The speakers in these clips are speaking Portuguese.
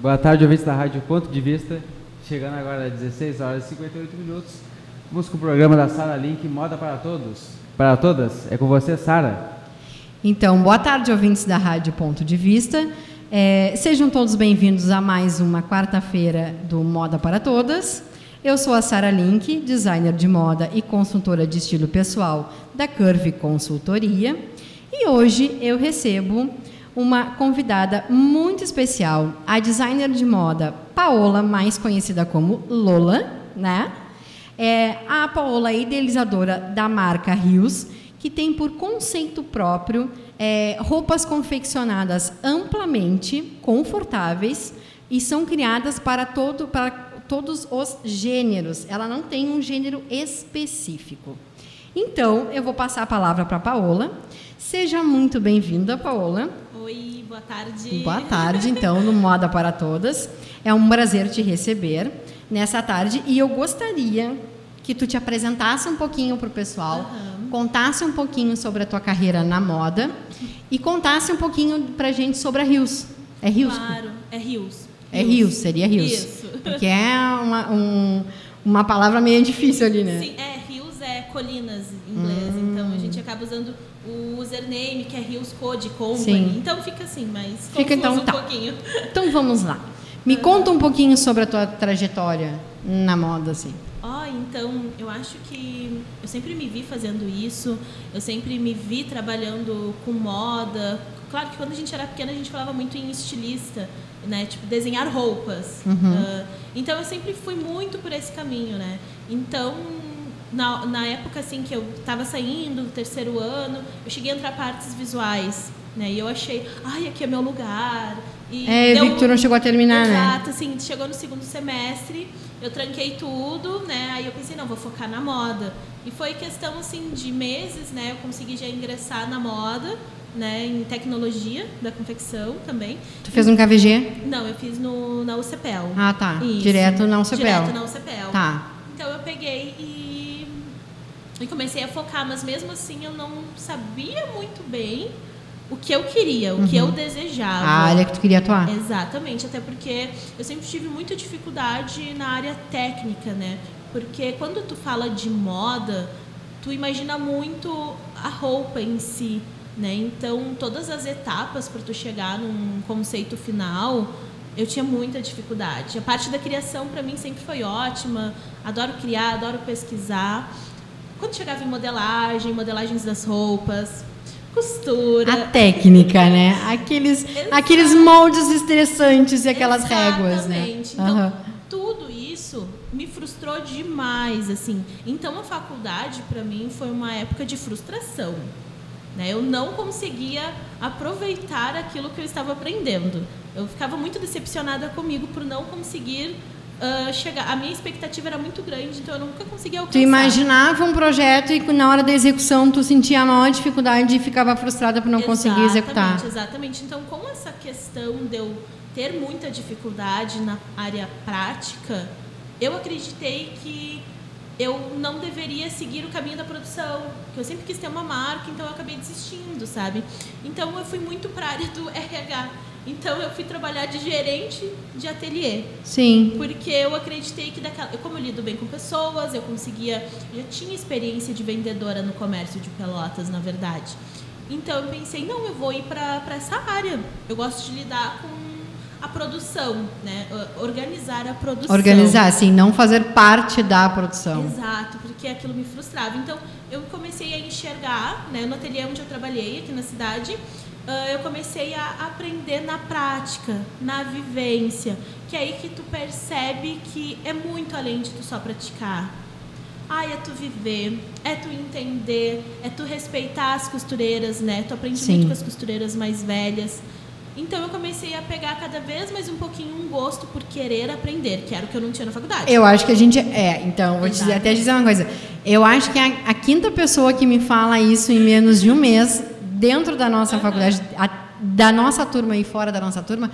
Boa tarde, ouvintes da Rádio Ponto de Vista. Chegando agora às 16 horas e 58 minutos. Vamos com o programa da Sara Link, Moda para Todos. Para todas. É com você, Sara. Então, boa tarde, ouvintes da Rádio Ponto de Vista. É, sejam todos bem-vindos a mais uma quarta-feira do Moda para Todas. Eu sou a Sara Link, designer de moda e consultora de estilo pessoal da Curve Consultoria. E hoje eu recebo uma convidada muito especial, a designer de moda Paola, mais conhecida como Lola, né? É a Paola é idealizadora da marca Rios, que tem por conceito próprio é, roupas confeccionadas amplamente, confortáveis e são criadas para todo para todos os gêneros. Ela não tem um gênero específico. Então, eu vou passar a palavra para a Paola. Seja muito bem-vinda, Paola. Boa tarde. Boa tarde, então, no Moda para Todas. É um prazer te receber nessa tarde e eu gostaria que tu te apresentasse um pouquinho para o pessoal, uhum. contasse um pouquinho sobre a tua carreira na moda e contasse um pouquinho para a gente sobre a Rios. É Rios? Claro, é Rios. É Rios, seria Rios. Isso. Porque é uma, um, uma palavra meio difícil ali, né? Sim, é, Rios é colinas em inglês, hum. então a gente acaba usando o username, que é Rios Code Company. Sim. Então fica assim, mas fica então um tá. pouquinho. Então vamos lá. Me conta um pouquinho sobre a tua trajetória na moda, assim. Oh, então, eu acho que eu sempre me vi fazendo isso, eu sempre me vi trabalhando com moda. Claro que quando a gente era pequena a gente falava muito em estilista, né? Tipo, desenhar roupas. Uhum. Uh, então eu sempre fui muito por esse caminho, né? Então, na, na época assim que eu estava saindo, terceiro ano, eu cheguei a entrar partes visuais, né? E eu achei, ai, aqui é meu lugar. E é, deu... Victor não chegou a terminar, Exato, né? Exato, assim, chegou no segundo semestre, eu tranquei tudo, né? Aí eu pensei, não, vou focar na moda. E foi questão, assim, de meses, né? Eu consegui já ingressar na moda, né? Em tecnologia da confecção também. Tu fez um KVG? Não, eu fiz no, na UCPEL. Ah, tá. Isso. Direto na UCPEL. Direto na UCPEL. Tá. Então eu peguei e, e comecei a focar, mas mesmo assim eu não sabia muito bem o que eu queria, o uhum. que eu desejava. A área que tu queria atuar. Exatamente, até porque eu sempre tive muita dificuldade na área técnica, né? Porque quando tu fala de moda, tu imagina muito a roupa em si, né? Então, todas as etapas para tu chegar num conceito final, eu tinha muita dificuldade. A parte da criação para mim sempre foi ótima. Adoro criar, adoro pesquisar. Quando chegava em modelagem, modelagens das roupas, costura. A técnica, né? Aqueles, aqueles moldes estressantes e aquelas Exatamente. réguas, né? Então, uhum. tudo isso me frustrou demais, assim. Então, a faculdade, para mim, foi uma época de frustração. Né? Eu não conseguia aproveitar aquilo que eu estava aprendendo. Eu ficava muito decepcionada comigo por não conseguir uh, chegar. A minha expectativa era muito grande, então eu nunca conseguia alcançar. Tu imaginava um projeto e na hora da execução tu sentia a maior dificuldade e ficava frustrada por não exatamente, conseguir executar. Exatamente. Então, com essa questão de eu ter muita dificuldade na área prática, eu acreditei que eu não deveria seguir o caminho da produção, que eu sempre quis ter uma marca, então eu acabei desistindo, sabe? Então eu fui muito para a área do RH. Então eu fui trabalhar de gerente de ateliê. Sim. Porque eu acreditei que daquela, eu como eu lido bem com pessoas, eu conseguia, já tinha experiência de vendedora no comércio de Pelotas, na verdade. Então eu pensei, não, eu vou ir para essa área. Eu gosto de lidar com a produção, né? Organizar a produção. Organizar, sim, não fazer parte da produção. Exato, porque aquilo me frustrava. Então eu comecei a enxergar, né, no ateliê onde eu trabalhei aqui na cidade, eu comecei a aprender na prática, na vivência, que é aí que tu percebe que é muito além de tu só praticar. Ai, é tu viver, é tu entender, é tu respeitar as costureiras, né? Tu aprende Sim. muito com as costureiras mais velhas. Então eu comecei a pegar cada vez mais um pouquinho um gosto por querer aprender, que era o que eu não tinha na faculdade. Eu acho que a gente é, então vou dizer, até dizer uma coisa. Eu acho que a, a, quinta pessoa que me fala isso em menos de um mês dentro da nossa faculdade, a, da nossa turma e fora da nossa turma,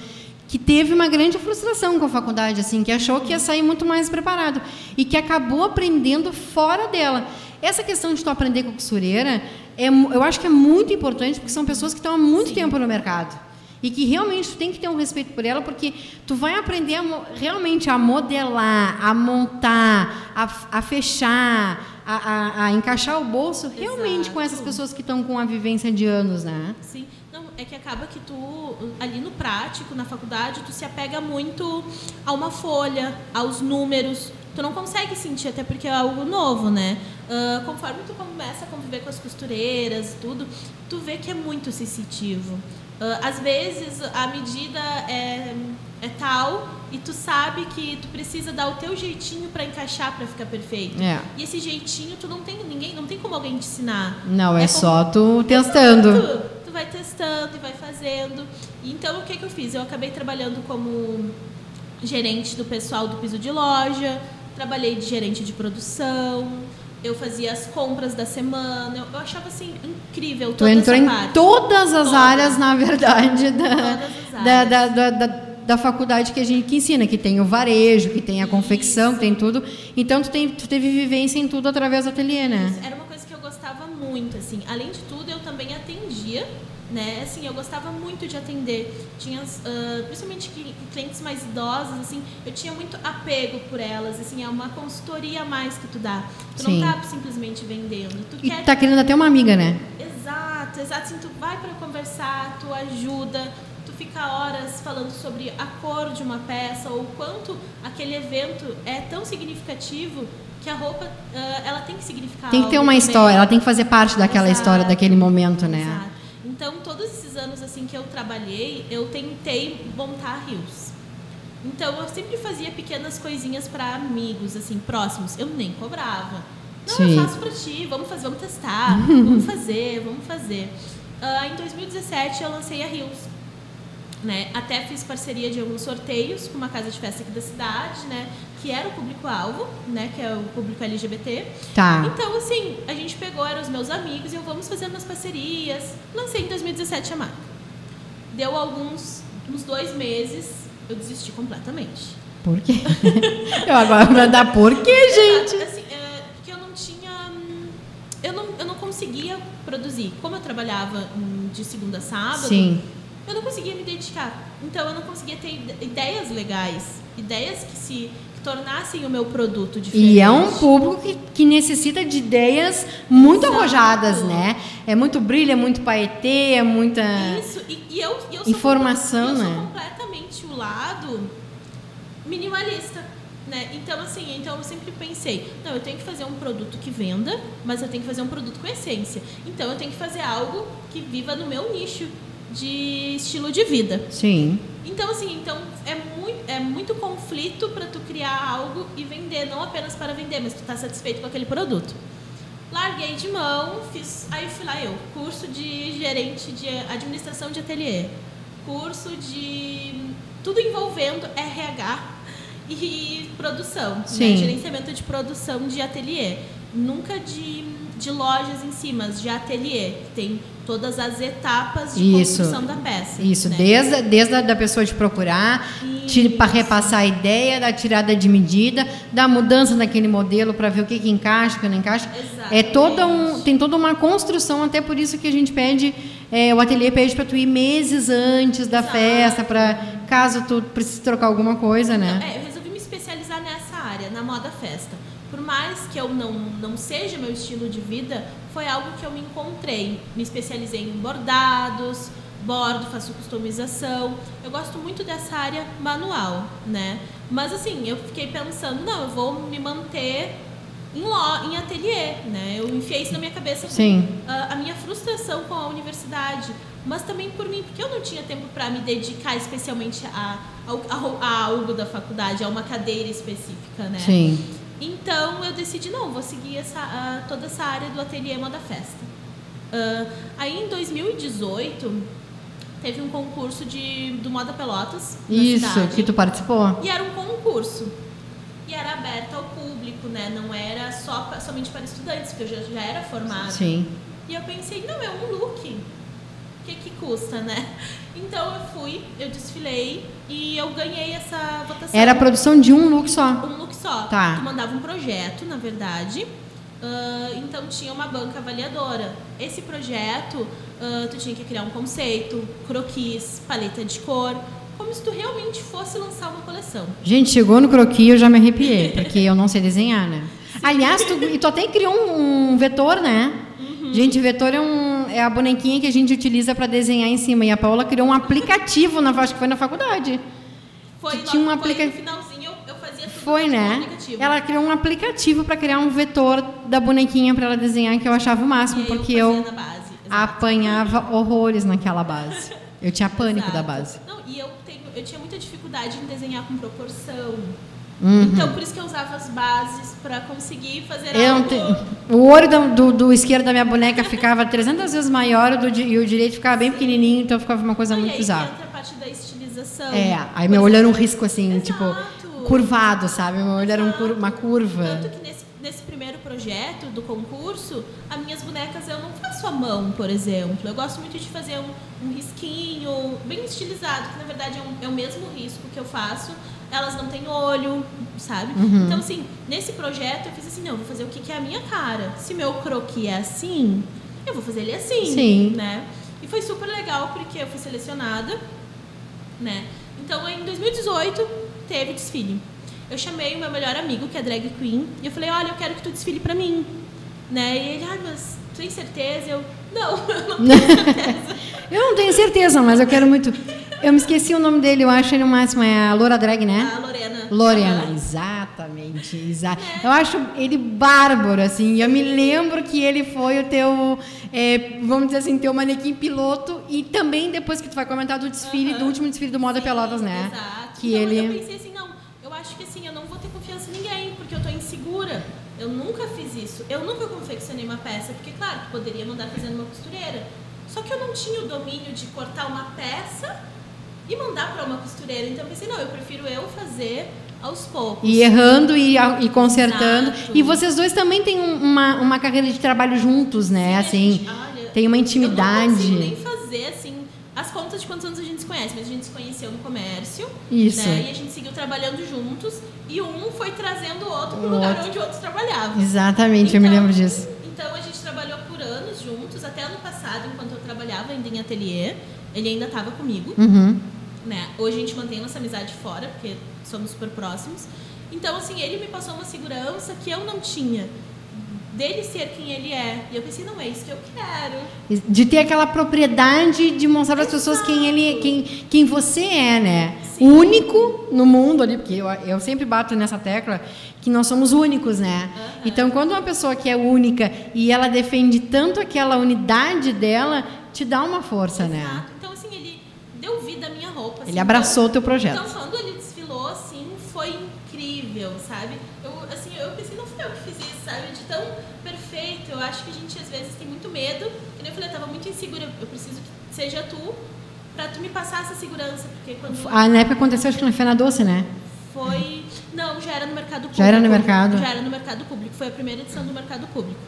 que teve uma grande frustração com a faculdade, assim, que achou que ia sair muito mais preparado e que acabou aprendendo fora dela. Essa questão de tu aprender com costureira, é, eu acho que é muito importante porque são pessoas que estão há muito Sim. tempo no mercado. e que realmente tu tem que ter um respeito por ela, porque tu vai aprender a, realmente a modelar, a montar, a, a fechar, a, a, a, encaixar o bolso realmente Exato. com essas pessoas que estão com a vivência de anos, né? Sim. Não, é que acaba que tu, ali no prático, na faculdade, tu se apega muito a uma folha, aos números. Tu não consegue sentir, até porque é algo novo, né? Uh, conforme tu começa a conviver com as costureiras, tudo, tu vê que é muito sensitivo. Uh, às vezes a medida é, é tal e tu sabe que tu precisa dar o teu jeitinho para encaixar para ficar perfeito. É. E esse jeitinho tu não tem ninguém, não tem como alguém te ensinar. Não, é, é só tu testando. Tu, tu vai testando e vai fazendo. Então o que que eu fiz? Eu acabei trabalhando como gerente do pessoal do piso de loja, trabalhei de gerente de produção, eu fazia as compras da semana. Eu, eu achava assim incrível toda tu entrou em todas as todas. áreas, na verdade, da, da, da, da, da, da, faculdade que a gente que ensina, que tem o varejo, que tem a confecção, que tem tudo. Então tu, tem, tu teve vivência em tudo através do ateliê, né? Era uma coisa que eu gostava muito, assim. Além de tudo, eu também atendia né? Assim, eu gostava muito de atender. Tinha, uh, principalmente clientes mais idosos, assim, eu tinha muito apego por elas, assim, é uma consultoria a mais que tu dá. Tu Sim. não tá simplesmente vendendo. Tu e quer... tá querendo até uma amiga, né? Exato, exato. Assim, tu vai para conversar, tu ajuda, tu fica horas falando sobre a cor de uma peça ou quanto aquele evento é tão significativo que a roupa uh, ela tem que significar tem que ter uma história ela tem que fazer parte daquela Exato. história daquele momento né Exato. Então, todos esses anos assim que eu trabalhei, eu tentei montar rios. Então, eu sempre fazia pequenas coisinhas para amigos, assim, próximos. Eu nem cobrava. Não, Sim. eu faço para ti, vamos fazer, vamos testar, vamos fazer, vamos fazer. Uh, em 2017, eu lancei a Rios. Né? Até fiz parceria de alguns sorteios com uma casa de festa aqui da cidade, né? Que era o público-alvo, né? Que é o público LGBT. Tá. Então, assim, a gente pegou, eram os meus amigos, e eu vamos fazendo as parcerias. Lancei em 2017 a marca. Deu alguns, uns dois meses, eu desisti completamente. Por quê? eu agora vou mandar por quê, gente? Assim, é, porque eu não tinha... Eu não, eu não conseguia produzir. Como eu trabalhava de segunda a sábado... Sim eu não conseguia me dedicar. Então eu não conseguia ter ideias legais, ideias que se tornassem o meu produto diferente. E é um público que, que necessita de ideias muito Exato. arrojadas, né? É muito brilho, é muito paetê, é muita Isso, e, e eu, eu informação, sou, eu né? sou completamente o lado minimalista. Né? Então, assim, então eu sempre pensei, não, eu tenho que fazer um produto que venda, mas eu tenho que fazer um produto com essência. Então, eu tenho que fazer algo que viva no meu nicho de estilo de vida. Sim. Então, assim, então é muito, é muito conflito para tu criar algo e vender, não apenas para vender, mas tu tá satisfeito com aquele produto. Larguei de mão, fiz, aí fui lá eu, curso de gerente de administração de ateliê, curso de tudo envolvendo RH e produção, né? gerenciamento de produção de ateliê, nunca de, de lojas em si, mas de ateliê, que tem todas as etapas de isso, construção da peça. Isso, né? desde, desde a da pessoa te procurar, para repassar a ideia, da tirada de medida, da mudança naquele modelo para ver o que, que encaixa, o que não encaixa. Exatamente. É toda um, tem toda uma construção, até por isso que a gente pede, é, o ateliê pede para tu ir meses antes da Exato. festa, para caso tu precise trocar alguma coisa, né? Então, é, eu resolvi me especializar nessa área, na moda festa mais que eu não, não seja meu estilo de vida, foi algo que eu me encontrei. Me especializei em bordados, bordo, faço customização. Eu gosto muito dessa área manual, né? Mas assim, eu fiquei pensando, não, eu vou me manter em, lo, em ateliê, né? Eu enfiei isso na minha cabeça. Sim. A, a minha frustração com a universidade, mas também por mim, porque eu não tinha tempo para me dedicar especialmente a, a, a, algo da faculdade, a uma cadeira específica, né? Sim. Então eu decidi, não, vou seguir essa, uh, toda essa área do ateliê Moda Festa. Uh, aí em 2018 teve um concurso de, do Moda Pelotas. Isso, cidade, que tu participou. E era um concurso. E era aberto ao público, né? Não era só somente para estudantes, porque eu já, já era formada. Sim. E eu pensei, não, é um look. O que, que custa, né? Então eu fui, eu desfilei e eu ganhei essa votação. Era a produção de um look só. Um só. Tá. Tu mandava um projeto, na verdade, Uh, então tinha uma banca avaliadora. Esse projeto, uh, tu tinha que criar um conceito, croquis, paleta de cor, como se tu realmente fosse lançar uma coleção. Gente, chegou no croquis eu já me arrepiei, porque eu não sei desenhar, né? Aliás, tu, tu até criou um, um vetor, né? Uhum. Gente, vetor é, um, é a bonequinha que a gente utiliza para desenhar em cima. E a Paola criou um aplicativo, na, acho que foi na faculdade. Foi, tinha um aplicativo. Foi, né? Ela criou um aplicativo para criar um vetor da bonequinha para ela desenhar, que eu achava o máximo, porque eu, apanhava horrores naquela base. Eu tinha pânico Exato. da base. Não, e eu, tenho, eu tinha muita dificuldade em desenhar com proporção. Uhum. Então, por isso que eu usava as bases para conseguir fazer eu algo... Tenho... O olho do, do, do, esquerdo da minha boneca ficava 300 vezes maior do, e o direito ficava bem pequenininho, então ficava uma coisa Não, muito bizarra. entra a parte da estilização. É, aí meu olho era um risco assim, Exato. tipo curvado, sabe? Meu olho era um cur uma curva. Tanto que nesse, nesse primeiro projeto do concurso, as minhas bonecas eu não faço à mão, por exemplo. Eu gosto muito de fazer um, um risquinho bem estilizado, que na verdade é, um, é, o mesmo risco que eu faço. Elas não têm olho, sabe? Uhum. Então, assim, nesse projeto eu fiz assim, não, eu vou fazer o que, que é a minha cara. Se meu croquis é assim, eu vou fazer ele assim, Sim. né? E foi super legal porque eu fui selecionada, né? Então, em 2018, teve desfile. Eu chamei o meu melhor amigo, que é drag queen, e eu falei, olha, eu quero que tu desfile pra mim. Né? E ele, ah, mas tu tem certeza? Eu, não, eu não tenho certeza. eu não tenho certeza, mas eu quero muito. Eu me esqueci o nome dele, eu acho ele no máximo, é a Loura Drag, né? A Lorena. Lorena, ah. exatamente. Exa é. Eu acho ele bárbaro, assim. Eu me lembro que ele foi o teu, é, vamos dizer assim, teu manequim piloto e também depois que tu vai comentar do desfile, uh -huh. do último desfile do Moda Sim, Pelotas, né? Exato. Que ele... eu pensei assim, não, eu acho que assim, eu não vou ter confiança em ninguém, porque eu tô insegura. Eu nunca fiz isso. Eu nunca confeccionei uma peça, porque, claro, tu poderia mandar fazendo uma costureira. Só que eu não tinha o domínio de cortar uma peça e mandar para uma costureira. Então eu pensei, não, eu prefiro eu fazer aos poucos. E errando e, e consertando. Exato. E vocês dois também têm uma, uma carreira de trabalho juntos, né? Sim, assim, gente, olha, tem uma intimidade. Eu não nem fazer assim as contas de quantos anos a gente se conhece, mas a gente se conheceu no comércio. Isso. Né? E a gente seguiu trabalhando juntos e um foi trazendo o outro para o lugar onde o outro trabalhava. Exatamente, então, eu me lembro disso. Então a gente trabalhou por anos juntos, até ano passado, enquanto eu trabalhava ainda em ateliê, ele ainda estava comigo. Uhum. Né? Hoje a gente mantém nossa amizade fora, porque somos super próximos. Então, assim, ele me passou uma segurança que eu não tinha dele ser quem ele é. E eu pensei, não é isso que eu quero. De ter aquela propriedade de mostrar para as pessoas quem ele, quem, quem você é, né? Sim. Único no mundo ali, porque eu, eu sempre bato nessa tecla que nós somos únicos, né? Uhum. Então, quando uma pessoa que é única e ela defende tanto aquela unidade dela, te dá uma força, Exato. né? Então, assim, ele deu vida à minha roupa. Assim, ele abraçou então, o teu projeto. Então, quando ele desfilou, assim, foi incrível, sabe? Tão perfeito. Eu acho que a gente, às vezes, tem muito medo. E eu falei, eu tava muito insegura. Eu preciso que seja tu para tu me passar essa segurança. Porque quando... Ah, na época aconteceu, acho que na Fena Doce, né? Foi... Não, já era no mercado público. Já era no mercado? Já era no mercado público. Foi a primeira edição do mercado público.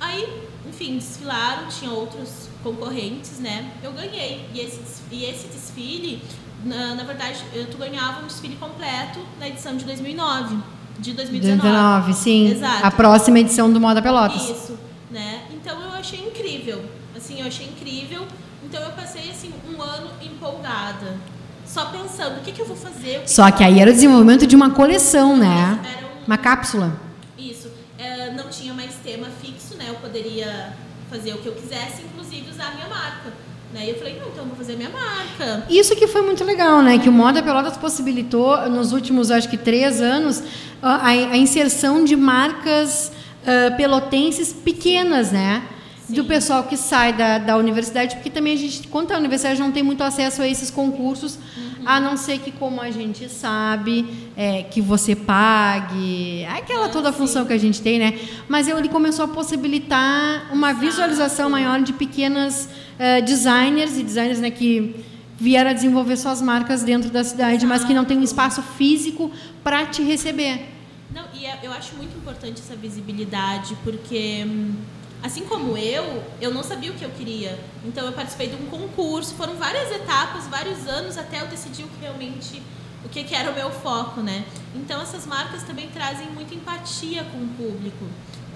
Aí, enfim, desfilaram, tinha outros concorrentes, né? Eu ganhei. E esse, e esse desfile, na, na verdade, tu ganhava um desfile completo na edição de 2009 de 2019. 2019, sim. Exato. A próxima edição do Moda Pelotas. Isso, né? Então eu achei incrível. Assim, eu achei incrível. Então eu passei assim um ano empolgada, só pensando o que, que eu vou fazer. Que só que, que aí era o desenvolvimento de uma coleção, né? Um, uma cápsula. Isso. É, não tinha mais tema fixo, né? Eu poderia fazer o que eu quisesse, inclusive usar a minha marca. Né? E eu falei, não, então vou fazer minha marca. Isso que foi muito legal, né? Que o Moda Pelotas possibilitou, nos últimos, acho que, três anos, a, a inserção de marcas uh, pelotenses pequenas, né? Sim. Do pessoal que sai da, da universidade, porque também a gente, quanto a universidade, não tem muito acesso a esses concursos, uhum. A não ser que, como a gente sabe, é, que você pague, aquela ah, toda a função que a gente tem, né? Mas ele começou a possibilitar uma visualização maior de pequenas uh, designers e designers né, que vieram a desenvolver suas marcas dentro da cidade, mas que não tem um espaço físico para te receber. Não, e é, eu acho muito importante essa visibilidade, porque hum, assim como eu, eu não sabia o que eu queria. Então eu participei de um concurso, foram várias etapas, vários anos até eu decidir o que realmente o que, que era o meu foco, né? Então essas marcas também trazem muita empatia com o público.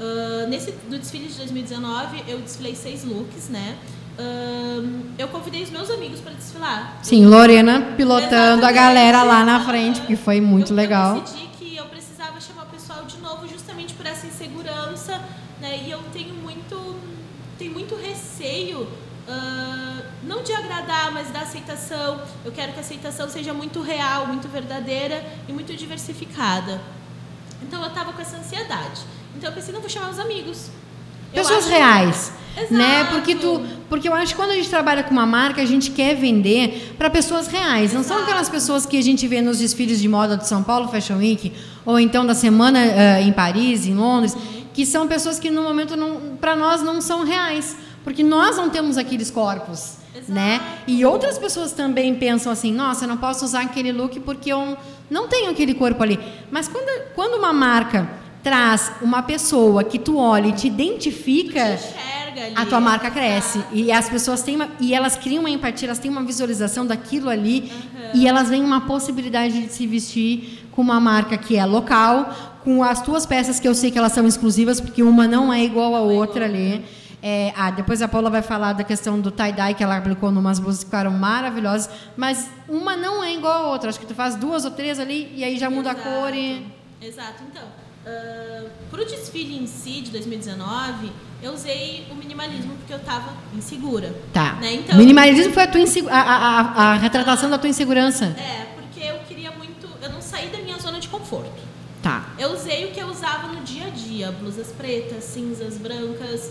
Uh, nesse do desfile de 2019, eu desfilei seis looks, né? Uh, eu convidei os meus amigos para desfilar. Sim, Lorena pilotando Exatamente. a galera lá na frente, que foi muito eu, legal. Eu decidi receio, uh, não de agradar, mas da aceitação. Eu quero que a aceitação seja muito real, muito verdadeira e muito diversificada. Então eu estava com essa ansiedade. Então eu pensei, não vou chamar os amigos. Pessoas acho- reais. Exato. Né? Porque tu, porque eu acho que quando a gente trabalha com uma marca, a gente quer vender para pessoas reais. Não são aquelas pessoas que a gente vê nos desfiles de moda de São Paulo Fashion Week ou então da semana eh, em Paris, em Londres, que são pessoas que no momento para nós não são reais, porque nós não temos aqueles corpos, Exato. né? E outras pessoas também pensam assim: "Nossa, eu não posso usar aquele look porque eu não tenho aquele corpo ali". Mas quando quando uma marca traz uma pessoa que tu olha e te identifica, Te enxerga ali. a tua marca cresce Exato. e as pessoas têm uma, e elas criam uma empatia, elas têm uma visualização daquilo ali e elas veem uma possibilidade de se vestir com uma marca que é local, com as tuas peças que eu sei que elas são exclusivas porque uma não é igual a outra ali. É, ah, depois a Paula vai falar da questão do tie-dye que ela aplicou numas blusas que ficaram maravilhosas, mas uma não é igual a outra. Acho que tu faz duas ou três ali e aí já muda Exato. a cor e Exato, então. para o desfile em si de 2019, eu usei o minimalismo porque eu estava insegura. tá. Né? Então, Minimalismo foi a tua insegu- a, a, a, a retratação da tua insegurança. É, porque eu queria muito. Eu não saí da minha zona de conforto. Tá. Eu usei o que eu usava no dia a dia: blusas pretas, cinzas, brancas.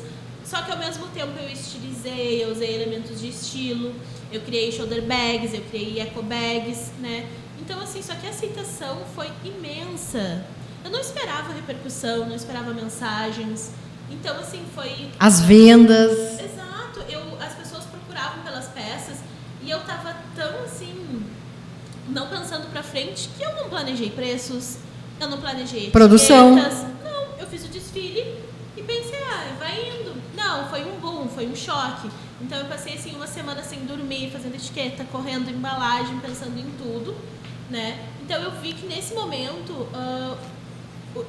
Só que ao mesmo tempo eu estilizei, eu usei elementos de estilo, eu criei shoulder bags, eu criei eco bags, né? Então, assim, só que a aceitação foi imensa. Eu não esperava repercussão, não esperava mensagens. Então, assim, foi As vendas. Exato, eu, as pessoas procuravam pelas peças e eu tava tão assim, não pensando pra frente, que eu não planejei preços, eu não planejei Produção. etiquetas. Não, eu fiz o desfile e pensei, ah, vai indo. Não, foi um boom, foi um choque. Então eu passei assim uma semana sem dormir, fazendo etiqueta, correndo embalagem, pensando em tudo, né? Então eu vi que nesse momento ah,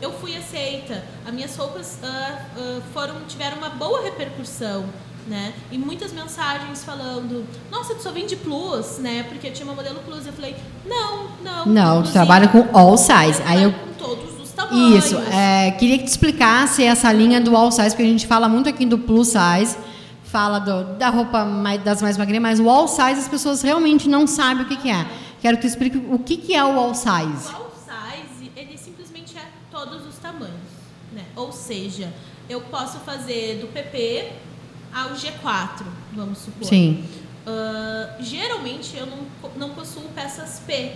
eu fui aceita. As minhas roupas ah, ah, foram tiveram uma boa repercussão, né? E muitas mensagens falando: "Nossa, tu só vende plus", né? Porque eu tinha uma modelo plus. Eu falei: "Não, não". Não, tu trabalha com all size. eu Aí eu com todos os tamanhos. Isso, é, queria que tu explicasse essa linha do all size, porque a gente fala muito aqui do plus size, fala do- da roupa mais- das mais magrinhas, mas o all size as pessoas realmente não sabem o que, que é. Quero que tu explique o que, que é o all O size. all size, ele simplesmente é todos os tamanhos, né? Ou seja, eu posso fazer do PP ao G4, vamos supor. Sim. Ah, geralmente eu não, não possuo peças P.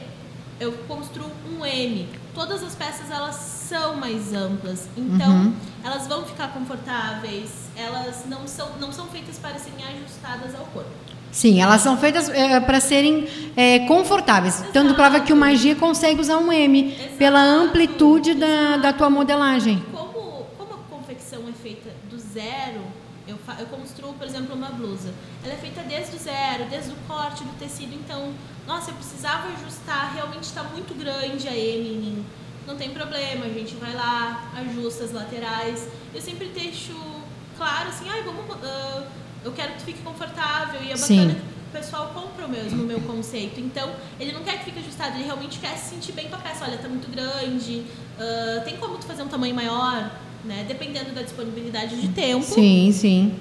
Eu construo um M. Todas as peças elas são mais amplas, então Uhum. elas vão ficar confortáveis. Elas não são não são feitas para serem ajustadas ao corpo. Sim, elas são feitas para serem é, confortáveis. Tanto prova que o Magia consegue usar um M pela Exato. amplitude da, da tua modelagem. Como, como a confecção é feita do zero, eu, eu construo, por exemplo, uma blusa. Ela é feita desde o zero, desde o corte do tecido. Então, nossa, eu precisava ajustar, realmente está muito grande a M em mim. Não tem problema, a gente vai lá, ajusta as laterais. Eu sempre deixo claro assim, ai, vamos. ah, eu quero que tu fique confortável e é Sim. bacana que o pessoal compra o mesmo o meu conceito. Então, ele não quer que fique ajustado, ele realmente quer se sentir bem com a peça. Olha, tá muito grande, ah, tem como tu fazer um tamanho maior, né? Dependendo da disponibilidade de tempo, Sim, sim.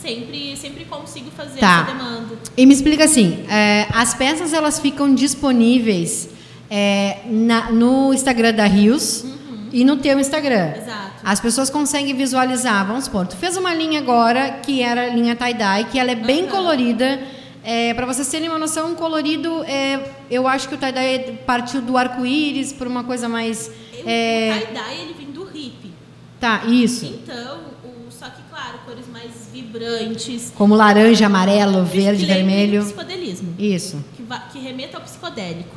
Sempre, sempre consigo fazer Tá. essa demanda. E me explica assim, é, as peças elas ficam disponíveis é, na- no Instagram da Rios e no teu Instagram. Exato. As pessoas conseguem visualizar, vamos supor, tu fez uma linha agora que era a linha tie-dye, que ela é bem Aham. colorida. É, para vocês terem uma noção, um colorido, é, eu acho que o tie-dye partiu do arco-íris por uma coisa mais... Eu- É, O tie-dye, ele vem do hip. tá, isso. Então, claro, cores mais vibrantes. Como laranja, amarelo, verde, vermelho. psicodelismo. Isso. que, que remeta ao psicodélico.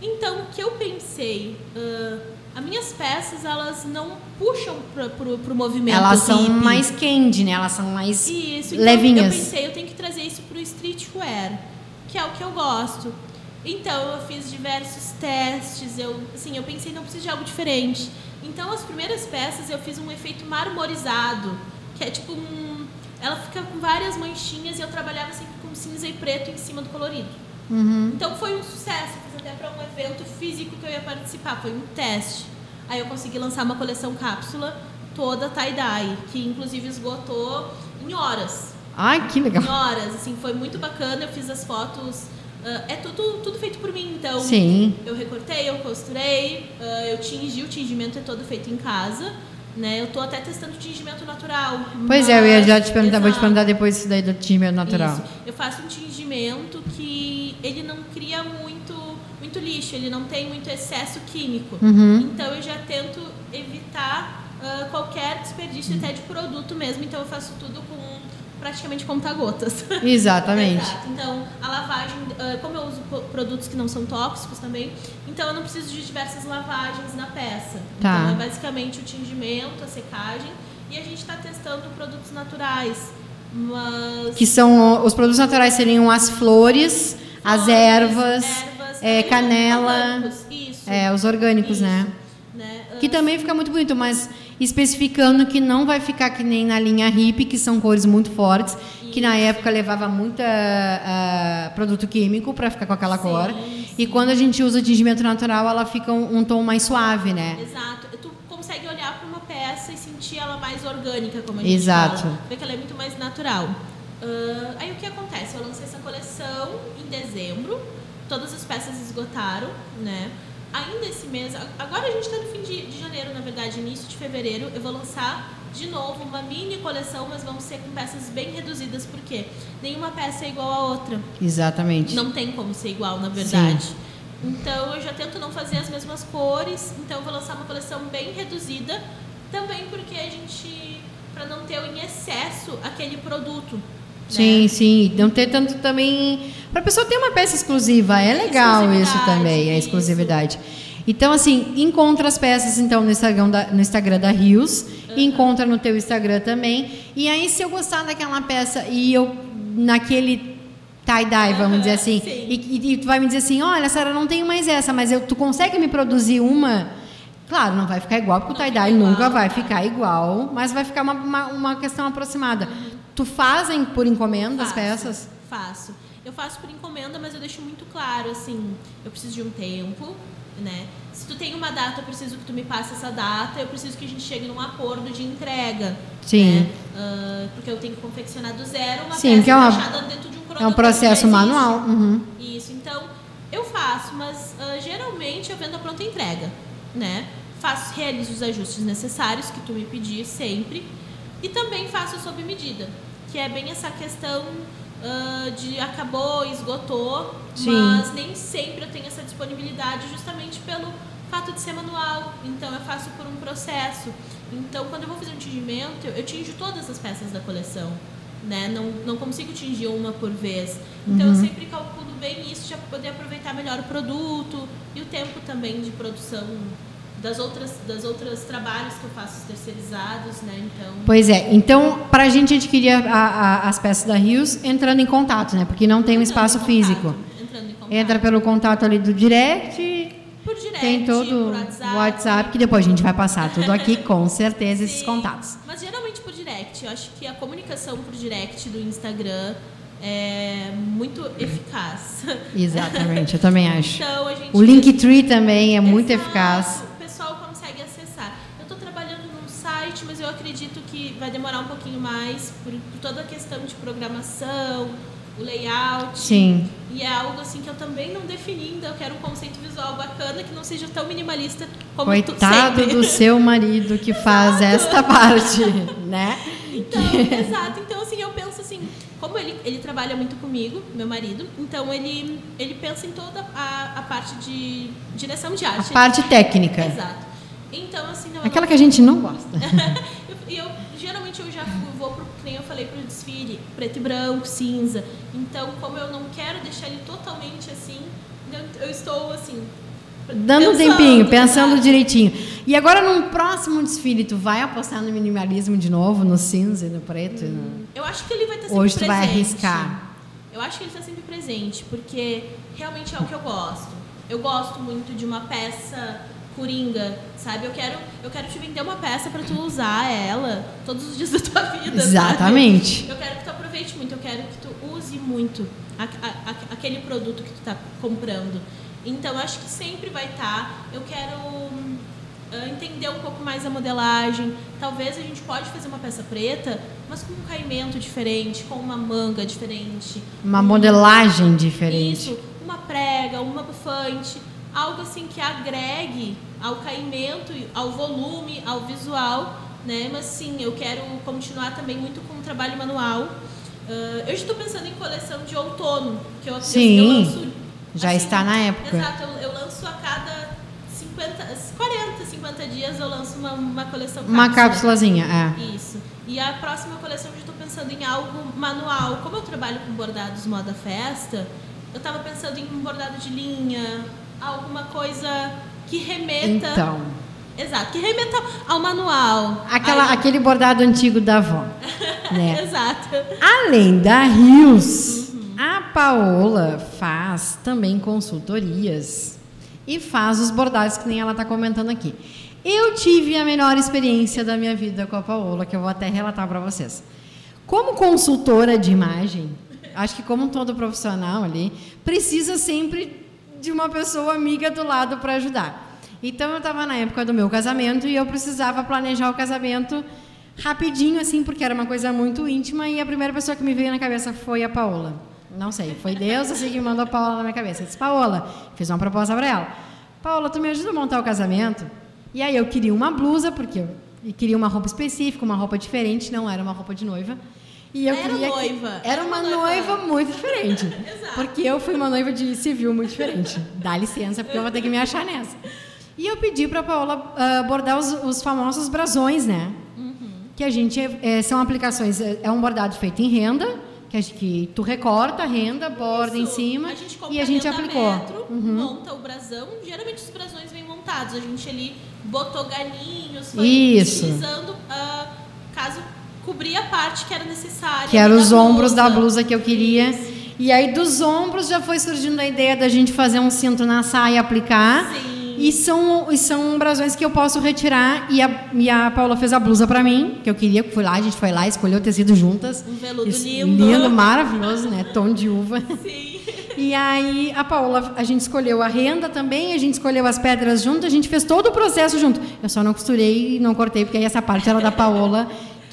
Então, o que eu pensei, ah, as minhas peças elas não puxam para pro movimento Elas são hippie. mais candy, né? Elas são mais Isso, então levinhas. eu pensei, eu tenho que trazer isso pro streetwear, que é o que eu gosto. Então eu fiz diversos testes, eu, assim, eu pensei não preciso de algo diferente. Então as primeiras peças eu fiz um efeito marmorizado, que é tipo um, ela fica com várias manchinhas e eu trabalhava sempre com cinza e preto em cima do colorido. Uhum. Então foi um sucesso, fiz até para um evento físico que eu ia participar, foi um teste. Aí eu consegui lançar uma coleção cápsula toda tie-dye, que inclusive esgotou em horas. Ai, que legal. Em horas, assim, foi muito bacana. Eu fiz as fotos. ah, é tudo, tudo feito por mim, então. Sim. Eu recortei, eu costurei, ah, eu tingi, o tingimento é todo feito em casa. Né? Eu tô até testando tingimento natural. Pois é, eu ia já te perguntar, vou te perguntar depois isso daí do time natural. Isso. Eu faço um tingimento que ele não cria muito, muito lixo, ele não tem muito excesso químico. Uhum. Então eu já tento evitar ah, qualquer desperdício até de produto mesmo. Então eu faço tudo com praticamente conta-gotas. Exatamente. Exato. Então, a lavagem, ah, como eu uso produtos que não são tóxicos também, então eu não preciso de diversas lavagens na peça. Tá. Então, é basicamente o tingimento, a secagem, e a gente está testando produtos naturais. Mas. Que são os produtos naturais seriam as flores, as flores, ervas, ervas, é, canela, orgânicos, é, os orgânicos, Isso. né? né? Ah, Que também fica muito bonito, mas especificando que não vai ficar que nem na linha hippie, que são cores muito fortes, que na época levava muito ah, produto químico para ficar com aquela Sim, cor. sim. E quando a gente usa tingimento natural, ela fica um, um tom mais suave, né? Exato. Tu consegue olhar para uma peça e sentir ela mais orgânica, como a gente Exato. fala. Ver que ela é muito mais natural. Ah, aí o que acontece? Eu lancei essa coleção em dezembro. Todas as peças esgotaram, né? Ainda esse mês, agora a gente está no fim de, de janeiro, na verdade, início de fevereiro, eu vou lançar de novo uma mini coleção, mas vão ser com peças bem reduzidas, porque nenhuma peça é igual à outra. Exatamente. Não tem como ser igual, na verdade. Então eu já tento não fazer as mesmas cores. Então eu vou lançar uma coleção bem reduzida. Também porque a gente. para não ter em excesso aquele produto. Sim, né? sim. Não ter tanto também. Para a pessoa ter uma peça exclusiva. É legal isso também, a isso. exclusividade. Então, assim, encontra as peças então no Instagram da, no Instagram da Rios, encontra no teu Instagram também. E aí, se eu gostar daquela peça e eu naquele tie-dye, vamos dizer assim, Sim. e, e- tu vai me dizer assim, olha, Sara, não tenho mais essa, mas eu, tu consegue me produzir uma? Claro, não vai ficar igual, porque o Não tie-dye fica igual, nunca vai ficar igual, mas vai ficar uma, uma, uma questão aproximada. Tu fazem por encomenda as Faço, peças? Faço. Eu faço por encomenda, mas eu deixo muito claro, assim, eu preciso de um tempo, né? Se tu tem uma data, eu preciso que tu me passe essa data, eu preciso que a gente chegue num acordo de entrega. Sim. né? Ah, porque eu tenho que confeccionar do zero uma Sim, peça que é uma- dentro de um É um processo manual. Uhum. Isso, então eu faço, mas ah, geralmente eu vendo a pronta entrega, né? Faço, realizo os ajustes necessários que tu me pedir sempre e também faço sob medida, que é bem essa questão ah, de acabou, esgotou, Sim. mas nem sempre eu tenho essa disponibilidade justamente pelo fato de ser manual. Então eu faço por um processo. Então quando eu vou fazer um tingimento, eu, eu tinjo todas as peças da coleção. Né? Não, não consigo tingir uma por vez. Então eu sempre calculo bem isso para poder aproveitar melhor o produto e o tempo também de produção das outras das outras trabalhos que eu faço terceirizados, né? Então Pois é, então, para a gente adquirir a- a- as peças da Rios, entrando em contato, né? Porque não tem um espaço contato, físico. Entrando em contato. Entra pelo contato ali do direct, por direct, tem todo o WhatsApp. WhatsApp, que depois a gente vai passar tudo aqui, com certeza, esses contatos. Mas geralmente por direct. Eu acho que a comunicação por direct do Instagram é muito eficaz. Exatamente, eu também acho. Então a gente O Linktree também é muito Exato, eficaz. O pessoal consegue acessar. Eu estou trabalhando num site, mas eu acredito que vai demorar um pouquinho mais por, por toda a questão de programação, o layout. Sim. E é algo assim que eu também não defini ainda. Eu quero um conceito visual bacana que não seja tão minimalista como Coitado do seu marido que faz esta parte, né? Então, exato. Então, assim, eu penso assim, como ele, ele trabalha muito comigo, meu marido, então ele, ele pensa em toda a, a parte de direção de A arte. parte técnica. Exato. Então, assim, eu Aquela não- que a gente não gosta. E eu, geralmente eu já vou pro, nem eu falei, pro desfile, preto e branco, cinza. Então, como eu não quero deixar ele totalmente assim, eu, eu estou assim. Dando um pensando, tempinho, pensando sabe? direitinho. E agora, num próximo desfile, tu vai apostar no minimalismo de novo, no cinza e no preto? no- Eu acho que ele vai estar sempre Hoje tu presente. vai arriscar. Eu acho que ele está sempre presente, porque realmente é o que eu gosto. Eu gosto muito de uma peça coringa, sabe? Eu quero, eu quero te vender uma peça para tu usar ela todos os dias da tua vida. Exatamente. Sabe? Eu quero que tu aproveite muito, eu quero que tu use muito a, a, a, aquele produto que tu está comprando. Então acho que sempre vai estar. Tá. Eu quero uh, entender um pouco mais a modelagem. Talvez a gente pode fazer uma peça preta, mas com um caimento diferente, com uma manga diferente. Uma modelagem diferente. Isso, uma prega, uma bufante, algo assim que agregue ao caimento, ao volume, ao visual, né? Mas sim, eu quero continuar também muito com o trabalho manual. Uh, eu estou pensando em coleção de outono, que eu, sim, eu lanço. Já assim, está na época. Exato, eu, eu lanço a cada 50, 40, 50 dias eu lanço uma, uma coleção cápsula. Uma cápsulazinha, é. Isso. E a próxima coleção eu estou pensando em algo manual. Como eu trabalho com bordados moda festa, eu estava pensando em um bordado de linha, alguma coisa que remeta. Então. Exato, que remeta ao manual. Aquela, Aí... Aquele bordado antigo da avó. né? Exato. Além da Rios, uhum. a Paola faz também consultorias e faz os bordados que nem ela está comentando aqui. Eu tive a melhor experiência da minha vida com a Paola, que eu vou até relatar para vocês. Como consultora de imagem, acho que como todo profissional ali, precisa sempre de uma pessoa amiga do lado para ajudar. Então eu estava na época do meu casamento e eu precisava planejar o casamento rapidinho assim, porque era uma coisa muito íntima e a primeira pessoa que me veio na cabeça foi a Paola. Não sei, foi Deus assim que mandou a Paola na minha cabeça. Eu disse: "Paola, fiz uma proposta para ela. Paola, tu me ajuda a montar o casamento?" E aí eu queria uma blusa, porque eu queria uma roupa específica, uma roupa diferente, não era uma roupa de noiva. E eu era queria noiva. Era, uma, noiva, muito diferente. Exato. Porque eu fui uma noiva de civil muito diferente. Dá licença, porque eu vou ter que me achar nessa. E eu pedi para a Paola uh, bordar os, os, famosos brasões, né? Uhum. Que a gente é, são aplicações, é, é um bordado feito em renda, que, a, que tu recorta a renda, borda Isso. em cima a e a gente aplicou. Metro, uhum. Monta o brasão. Geralmente os brasões vêm montados. A gente ali botou galinhos, foi Isso. utilizando uh, caso cobrir a parte que era necessária. Que eram os ombros da blusa que eu queria. E aí dos ombros já foi surgindo a ideia da gente fazer um cinto na saia e aplicar. Sim. E são, e são brasões que eu posso retirar. E a, e a Paula fez a blusa para mim, que eu queria. Fui lá, a gente foi lá, escolheu o tecido juntas. Um veludo Isso, lindo. Lindo, maravilhoso, né? Tom de uva. Sim. E aí a Paula, a gente escolheu a renda também, a gente escolheu as pedras junto, a gente fez todo o processo junto. Eu só não costurei e não cortei, porque aí essa parte era da Paola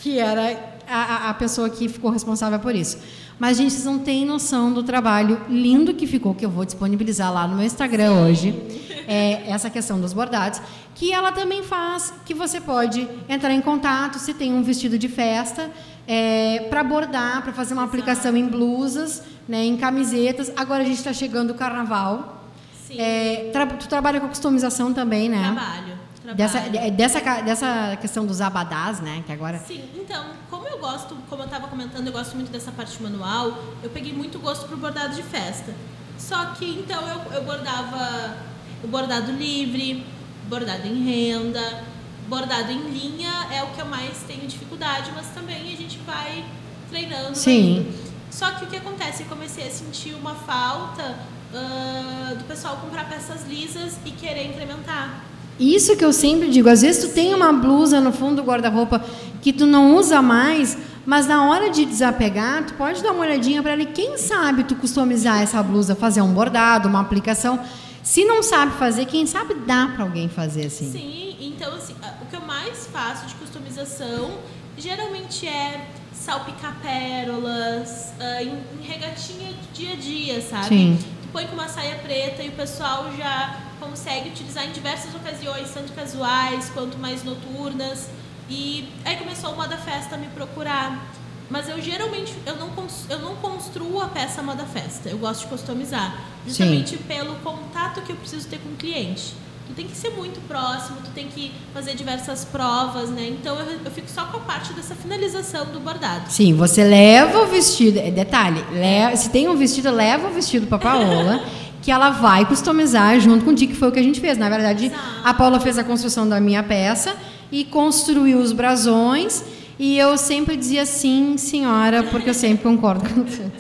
que era a, a pessoa que ficou responsável por isso. Mas, gente, vocês não têm noção do trabalho lindo que ficou, que eu vou disponibilizar lá no meu Instagram Sim. hoje. É, essa questão dos bordados, que ela também faz, que você pode entrar em contato se tem um vestido de festa, é, para bordar, para fazer uma aplicação em blusas, né, em camisetas. Agora a gente está chegando o carnaval. Sim. É, tra tu trabalha com customização também, né? Trabalho. Dessa, dessa, dessa questão dos abadás, né? Que agora... Sim, então, como eu gosto, como eu estava comentando, eu gosto muito dessa parte manual, eu peguei muito gosto pro bordado de festa. Só que, então, eu, eu bordava o bordado livre, bordado em renda, bordado em linha é o que eu mais tenho dificuldade, mas também a gente vai treinando. Sim. Só que o que acontece? Eu comecei a sentir uma falta uh, do pessoal comprar peças lisas e querer incrementar. Isso que eu sempre digo, às vezes tu tem uma blusa no fundo do guarda-roupa que tu não usa mais, mas na hora de desapegar, tu pode dar uma olhadinha para ele, quem sabe tu customizar essa blusa, fazer um bordado, uma aplicação. Se não sabe fazer, quem sabe dá para alguém fazer assim. Sim, então assim, o que eu mais faço de customização geralmente é salpicar pérolas, em, em regatinha dia a dia, sabe? Sim. Tu põe com uma saia preta e o pessoal já consegue utilizar em diversas ocasiões, tanto casuais quanto mais noturnas. E aí começou o Moda Festa a me procurar. Mas eu geralmente eu não, eu não construo a peça Moda Festa. Eu gosto de customizar. Justamente Sim. pelo contato que eu preciso ter com o cliente. Tu tem que ser muito próximo, tu tem que fazer diversas provas, né? Então eu, eu fico só com a parte dessa finalização do bordado. Sim, você leva o vestido. É, detalhe, leva, se tem um vestido, leva o vestido para Paola. que ela vai customizar junto contigo, que foi o que a gente fez. Na verdade, a Paula fez a construção da minha peça e construiu os brasões. E eu sempre dizia sim, senhora, porque eu sempre concordo com você.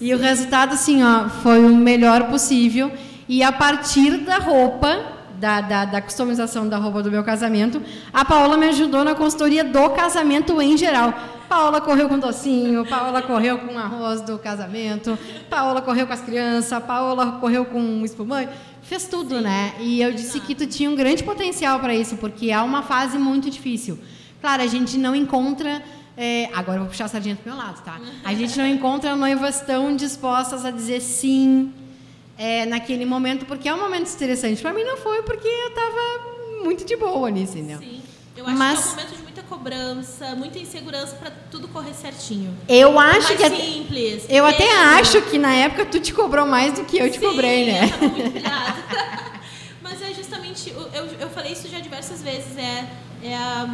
E o resultado, assim, ó, foi o melhor possível. E a partir da roupa, da, da, da, customização da roupa do meu casamento, a Paola me ajudou na consultoria do casamento em geral. Paola correu com docinho, Paola correu com arroz do casamento, Paola correu com as crianças, Paola correu com espumante, fez tudo, Sim, né? E eu disse que tu tinha um grande potencial para isso, porque é uma fase muito difícil. Claro, a gente não encontra é, agora eu vou puxar a sardinha pro meu lado, tá? A gente não encontra noivas tão dispostas a dizer sim é, naquele momento, porque é um momento estressante. Para mim não foi, porque eu tava muito de boa nisso, entendeu? Sim. Eu acho Mas, que é um momento de muita cobrança, muita insegurança para tudo correr certinho. Eu acho que. É simples. Eu mesmo. até acho que na época tu te cobrou mais do que eu te Sim, cobrei, né? Eu tava muito Mas é justamente. Eu, eu falei isso já diversas vezes. É, é a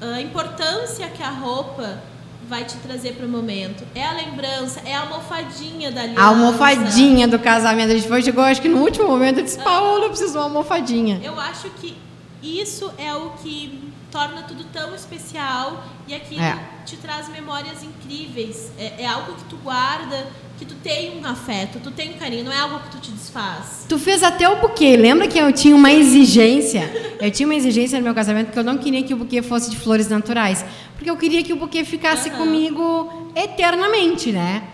a importância que a roupa vai te trazer para o momento. É a lembrança, é a almofadinha da aliança. A almofadinha do casamento. A gente foi, chegou, acho que no último momento, eu disse, Paola, eu preciso de uma almofadinha. Eu acho que isso é o que torna tudo tão especial e aquilo é. te traz memórias incríveis. É, é, algo que tu guarda, que tu tem um afeto, tu tem um carinho, não é algo que tu te desfaz. Tu fez até o buquê. Lembra que eu tinha uma exigência? Eu tinha uma exigência no meu casamento que eu não queria que o buquê fosse de flores naturais, porque eu queria que o buquê ficasse uhum. comigo eternamente, né?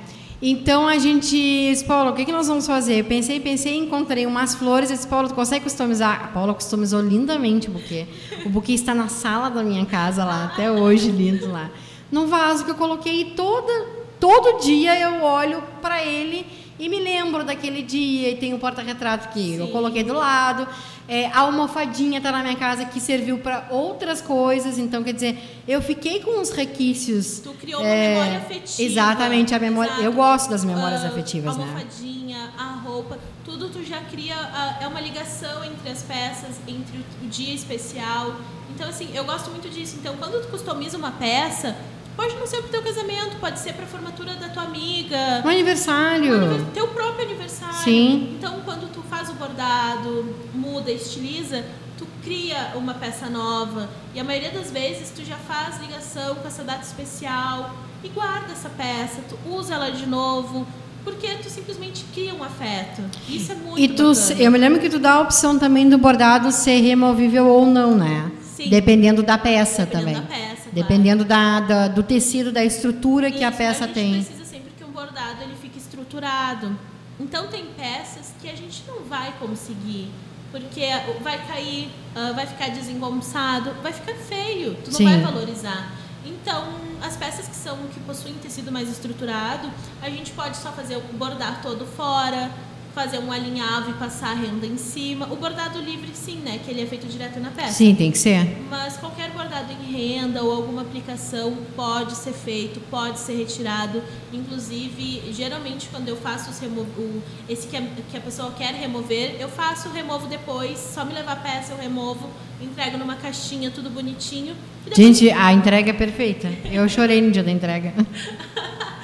Então a gente disse, Paulo, o que, que nós vamos fazer? Pensei, pensei, encontrei umas flores. Eu disse, Paulo, tu consegue customizar? A Paula customizou lindamente o buquê. O buquê está na sala da minha casa lá, até hoje, lindo lá. No vaso que eu coloquei toda, todo dia eu olho para ele e me lembro daquele dia e tem o porta-retrato que Sim. eu coloquei do lado. É, a almofadinha está na minha casa que serviu para outras coisas. Então, quer dizer, eu fiquei com uns requisitos. Tu criou uma é, memória afetiva. Exatamente, a memória. Exato. Eu gosto das memórias uh, afetivas, a né? Almofadinha, a roupa, tudo tu já cria. Uh, é uma ligação entre as peças, entre o, o dia especial. Então, assim, eu gosto muito disso. Então, quando tu customiza uma peça, Pode não ser pro teu casamento, pode ser pra formatura da tua amiga. Um aniversário. teu próprio aniversário. Sim. Então, quando tu faz o bordado, muda, estiliza, tu cria uma peça nova. E a maioria das vezes tu já faz ligação com essa data especial e guarda essa peça, tu usa ela de novo. Porque tu simplesmente cria um afeto. Isso é muito E tu, bacana. eu me lembro que tu dá a opção também do bordado ser removível ou não, né? Sim. Dependendo da peça Dependendo também. Da peça, Dependendo da, da, do tecido, da estrutura Isso, que a peça a gente tem. precisa sempre que um bordado ele fique estruturado. Então tem peças que a gente não vai conseguir. Porque vai cair, uh, vai ficar desengonçado, vai ficar feio, tu não Sim. vai valorizar. Então, as peças que são que possuem tecido mais estruturado, a gente pode só fazer o bordar todo fora, fazer um alinhavo e passar a renda em cima. O bordado livre, sim, né? Que ele é feito direto na peça. Sim, tem que ser. Mas qualquer bordado em renda ou alguma aplicação pode ser feito, pode ser retirado. Inclusive, geralmente, quando eu faço os remo o, esse que a, que a pessoa quer remover, eu faço, removo depois, só me levar a peça, eu removo, entrego numa caixinha, tudo bonitinho. Gente, a entrega é perfeita. Eu chorei no dia da entrega.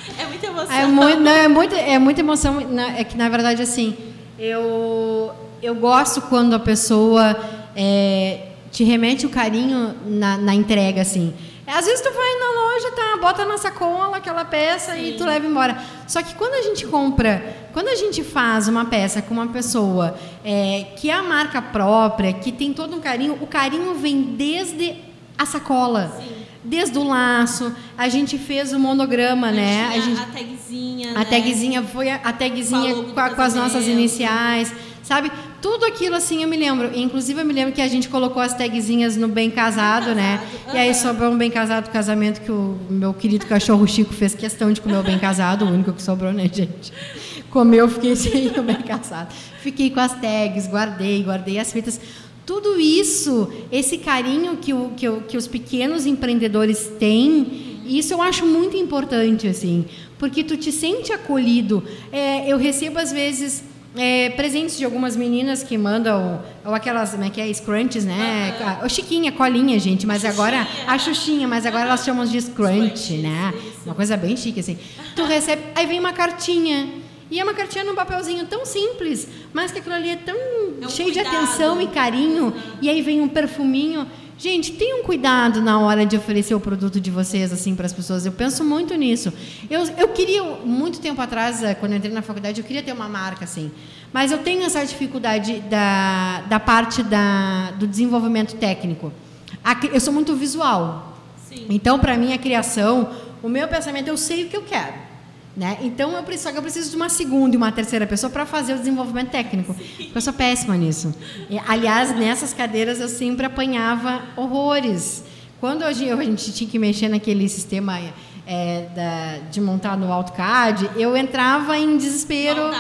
É muita emoção. É muito, não, é muito, é muita emoção. É que na verdade assim, eu eu gosto quando a pessoa é, te remete o carinho na, na, entrega assim. Às vezes tu vai na loja, tá, bota na sacola aquela peça Sim. e tu leva embora. Só que quando a gente compra, quando a gente faz uma peça com uma pessoa é, que é a marca própria, que tem todo um carinho, o carinho vem desde a sacola. Sim desde o laço, a gente fez o monograma, a né? A, gente, a tagzinha. A né? tagzinha foi a, a tagzinha com, a, com as nossas iniciais, sabe? Tudo aquilo assim eu me lembro. Inclusive eu me lembro que a gente colocou as tagzinhas no bem casado, bem né? Uhum. E aí sobrou um bem casado casamento que o meu querido cachorro Chico fez questão de comer o bem casado, o único que sobrou, né, gente? Comeu, fiquei sem o bem casado. Fiquei com as tags, guardei, guardei as fitas tudo isso, esse carinho que, o, que, o, que os pequenos empreendedores têm, isso eu acho muito importante, assim, porque tu te sente acolhido. É, eu recebo, às vezes, é, presentes de algumas meninas que mandam, ou aquelas, como é que é, scrunches, né? Uhum. O Chiquinha, colinha, gente, mas Xuxinha. agora, a Xuxinha, mas agora elas chamam de scrunch, né? Uma coisa bem chique, assim. Tu recebe, aí vem uma cartinha, e é uma cartinha num papelzinho tão simples, mas que aquilo ali é tão é cheio cuidado. de atenção e carinho. Uhum. E aí vem um perfuminho. Gente, tenham cuidado na hora de oferecer o produto de vocês assim para as pessoas. Eu penso muito nisso. Eu, eu queria, muito tempo atrás, eh, quando eu entrei na faculdade, eu queria ter uma marca assim. Mas eu tenho essa dificuldade da, da parte da, do desenvolvimento técnico. Eu sou muito visual. Sim. Então, para mim, a criação, o meu pensamento, eu sei o que eu quero. Né? Então, eu preciso, eu preciso de uma segunda e uma terceira pessoa para fazer o desenvolvimento técnico. Eu sou péssima nisso. E, aliás, nessas cadeiras eu sempre apanhava horrores. Quando hoje a gente tinha que mexer naquele sistema é, da, de montar no AutoCAD, eu entrava em desespero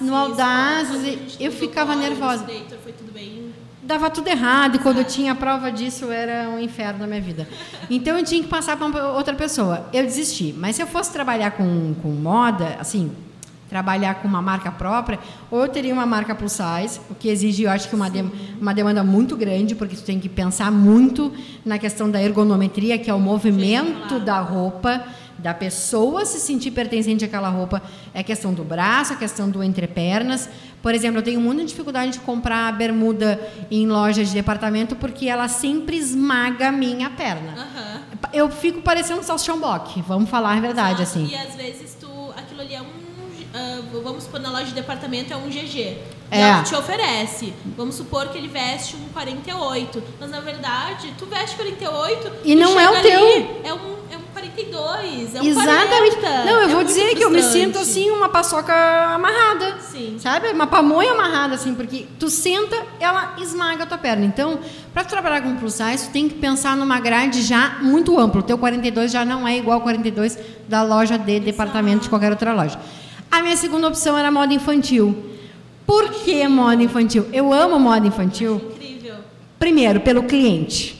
no Audacity, eu ficava nervosa. Foi tudo bem dava tudo errado e quando eu tinha a prova disso era um inferno na minha vida. Então eu tinha que passar para outra pessoa. Eu desisti. Mas se eu fosse trabalhar com, com moda, assim, trabalhar com uma marca própria, ou eu teria uma marca plus size, o que exige, eu acho que uma, de, uma demanda muito grande, porque tu tem que pensar muito na questão da ergonometria, que é o movimento Sim, claro. da roupa da pessoa se sentir pertencente àquela roupa é a questão do braço, a questão do entrepernas. Por exemplo, eu tenho muita dificuldade de comprar bermuda em lojas de departamento porque ela sempre esmaga a minha perna. Uhum. Eu fico parecendo um salsichão boque, vamos falar a verdade Exato. assim. E às vezes uh, vamos supor na loja de departamento é um GG. É. Ela te oferece. Vamos supor que ele veste um 48. Mas na verdade, tu veste 48 e não é o teu. é um, é um 42. É um Exatamente. 40. Não, eu é vou dizer que eu me sinto assim, uma paçoca amarrada. Sim. Sabe? Uma pamonha amarrada, assim, porque tu senta, ela esmaga a tua perna. Então, para trabalhar com plus size, tu tem que pensar numa grade já muito ampla. O teu 42 já não é igual ao 42 da loja de Exato. departamento de qualquer outra loja. A minha segunda opção era moda infantil. Por que moda infantil? Eu amo moda infantil. Incrível. Primeiro, pelo cliente.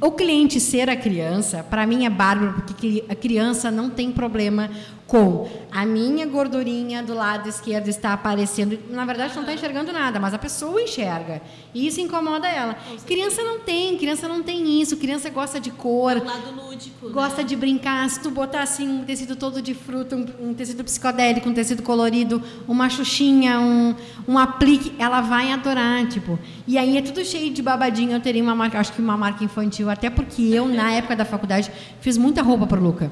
O cliente ser a criança, para mim é bárbaro, porque a criança não tem problema com a minha gordurinha do lado esquerdo está aparecendo. Na verdade, não está enxergando nada, mas a pessoa enxerga. E isso incomoda ela. Criança não tem, criança não tem isso. Criança gosta de cor. É lado lúdico. Né? Gosta né? de brincar. Se tu botar assim um tecido todo de fruta, um, um tecido psicodélico, um tecido colorido, uma xuxinha, um, um aplique, ela vai adorar, tipo. E aí é tudo cheio de babadinho. Eu teria uma marca, acho que uma marca infantil, até porque eu, na época da faculdade, fiz muita roupa para o Luca.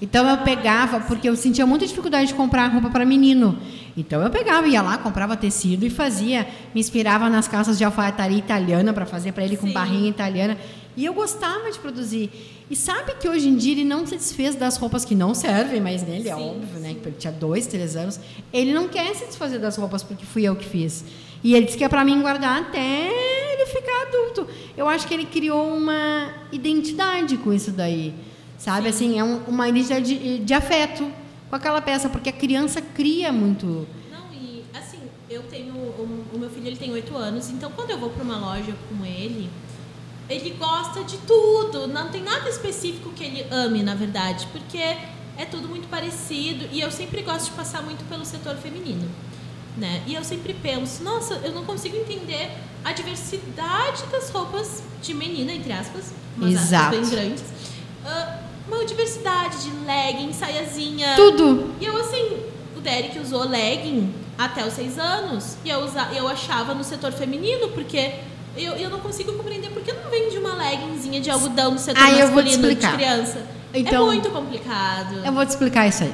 Então eu pegava, porque eu sentia muita dificuldade de comprar roupa para menino. Então eu pegava, ia lá, comprava tecido e fazia, me inspirava nas calças de alfaiataria italiana para fazer para ele com Sim. barrinha italiana. E eu gostava de produzir. E sabe que hoje em dia ele não se desfez das roupas que não servem mais nele, é sim, óbvio, né? Que ele tinha dois, três anos. Ele não quer se desfazer das roupas porque fui eu que fiz. E ele disse que é para mim guardar até ele ficar adulto. Eu acho que ele criou uma identidade com isso daí. Sabe, Sim. assim, é um, uma identidade de, de, afeto com aquela peça, porque a criança cria muito. Não, e assim, eu tenho. O, meu filho ele tem oito anos, então quando eu vou para uma loja com ele, ele gosta de tudo. Não tem nada específico que ele ame, na verdade, porque é tudo muito parecido e eu sempre gosto de passar muito pelo setor feminino. Né? E eu sempre penso, nossa, eu não consigo entender a diversidade das roupas de menina, entre aspas, mas Exato. bem grandes. Uh, uma diversidade de legging, saiazinha. Tudo. E eu, assim, o Derek usou legging até os seis anos. E eu, usa, eu achava no setor feminino, porque eu, eu não consigo compreender por que não vende uma leggingzinha de algodão no setor ah, masculino de criança. É então, é muito complicado. Eu vou te explicar isso aí.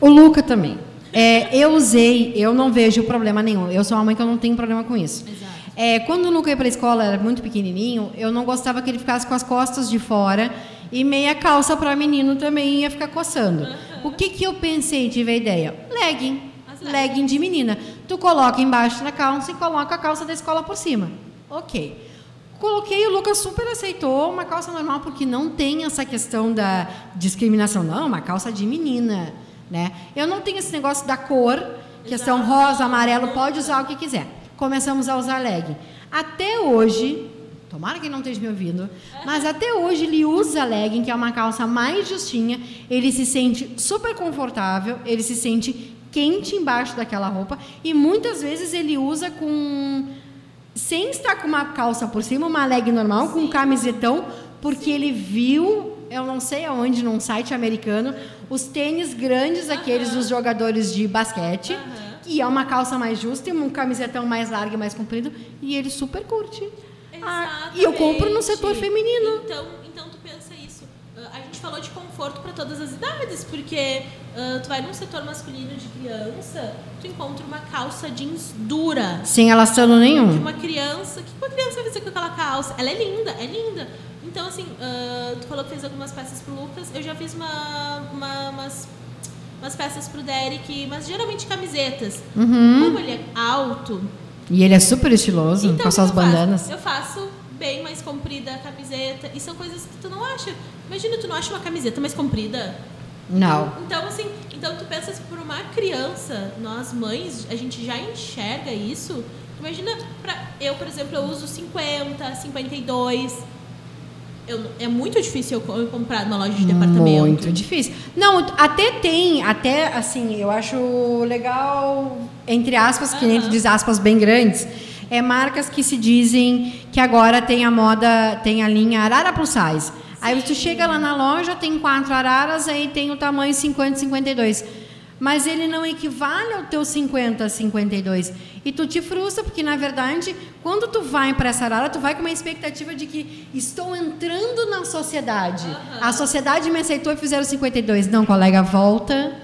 O Luca também. É, eu usei, eu não vejo problema nenhum. Eu sou uma mãe que eu não tenho problema com isso. Exato. É, quando o Luca ia para a escola, era muito pequenininho, eu não gostava que ele ficasse com as costas de fora e meia calça para menino também ia ficar coçando. Uhum. O que, que eu pensei, tive a ideia? Legging. Legging de menina. Tu coloca embaixo da calça e coloca a calça da escola por cima. Ok. Coloquei, o Lucas super aceitou uma calça normal, porque não tem essa questão da discriminação. Não, uma calça de menina. Né? Eu não tenho esse negócio da cor, questão rosa, amarelo, pode usar o que quiser. Começamos a usar legging. Até hoje, Tomara que ele não esteja me ouvindo. Mas até hoje ele usa legging, que é uma calça mais justinha. Ele se sente super confortável, ele se sente quente embaixo daquela roupa. E muitas vezes ele usa com. Sem estar com uma calça por cima, uma leg normal, Sim. com um camisetão, porque Sim. ele viu, eu não sei aonde, num site americano, os tênis grandes, aqueles dos jogadores de basquete. E é uma calça mais justa e um camisetão mais largo e mais comprido. E ele super curte. Ah, e eu compro no setor feminino. Então, então tu pensa isso. Ah, a gente falou de conforto para todas as idades, porque uh, tu vai num setor masculino de criança, tu encontra uma calça jeans dura. Sem elastano nenhum. De uma criança. O que uma criança vai fazer com aquela calça? Ela é linda, é linda. Então, assim, uh, tu falou que fez algumas peças pro Lucas. Eu já fiz uma, uma umas, umas peças pro Derek, mas geralmente camisetas. Uhum. Como ele é alto. E ele é super estiloso, então, com as suas eu faço? bandanas. Eu faço bem mais comprida a camiseta. E são coisas que tu não acha. Imagina, tu não acha uma camiseta mais comprida. Não. Então, assim, então tu pensas por uma criança, nós mães, a gente já enxerga isso. Imagina, pra, eu, por exemplo, eu uso 50, 52. Eu, é muito difícil eu, eu comprar numa loja de departamento. Muito difícil. Não, até tem, até assim, eu acho legal, entre aspas, que nem tu diz aspas bem grandes, é marcas que se dizem que agora tem a moda, tem a linha Arara Plus Size. Aí tu chega lá na loja, tem quatro araras, aí tem o tamanho 50, 52. Mas ele não equivale ao teu 50, 52. E tu te frustra, porque na verdade, quando tu vai para essa arara, tu vai com uma expectativa de que estou entrando na sociedade. Uhum. A sociedade me aceitou e fizeram 52. Não, colega, volta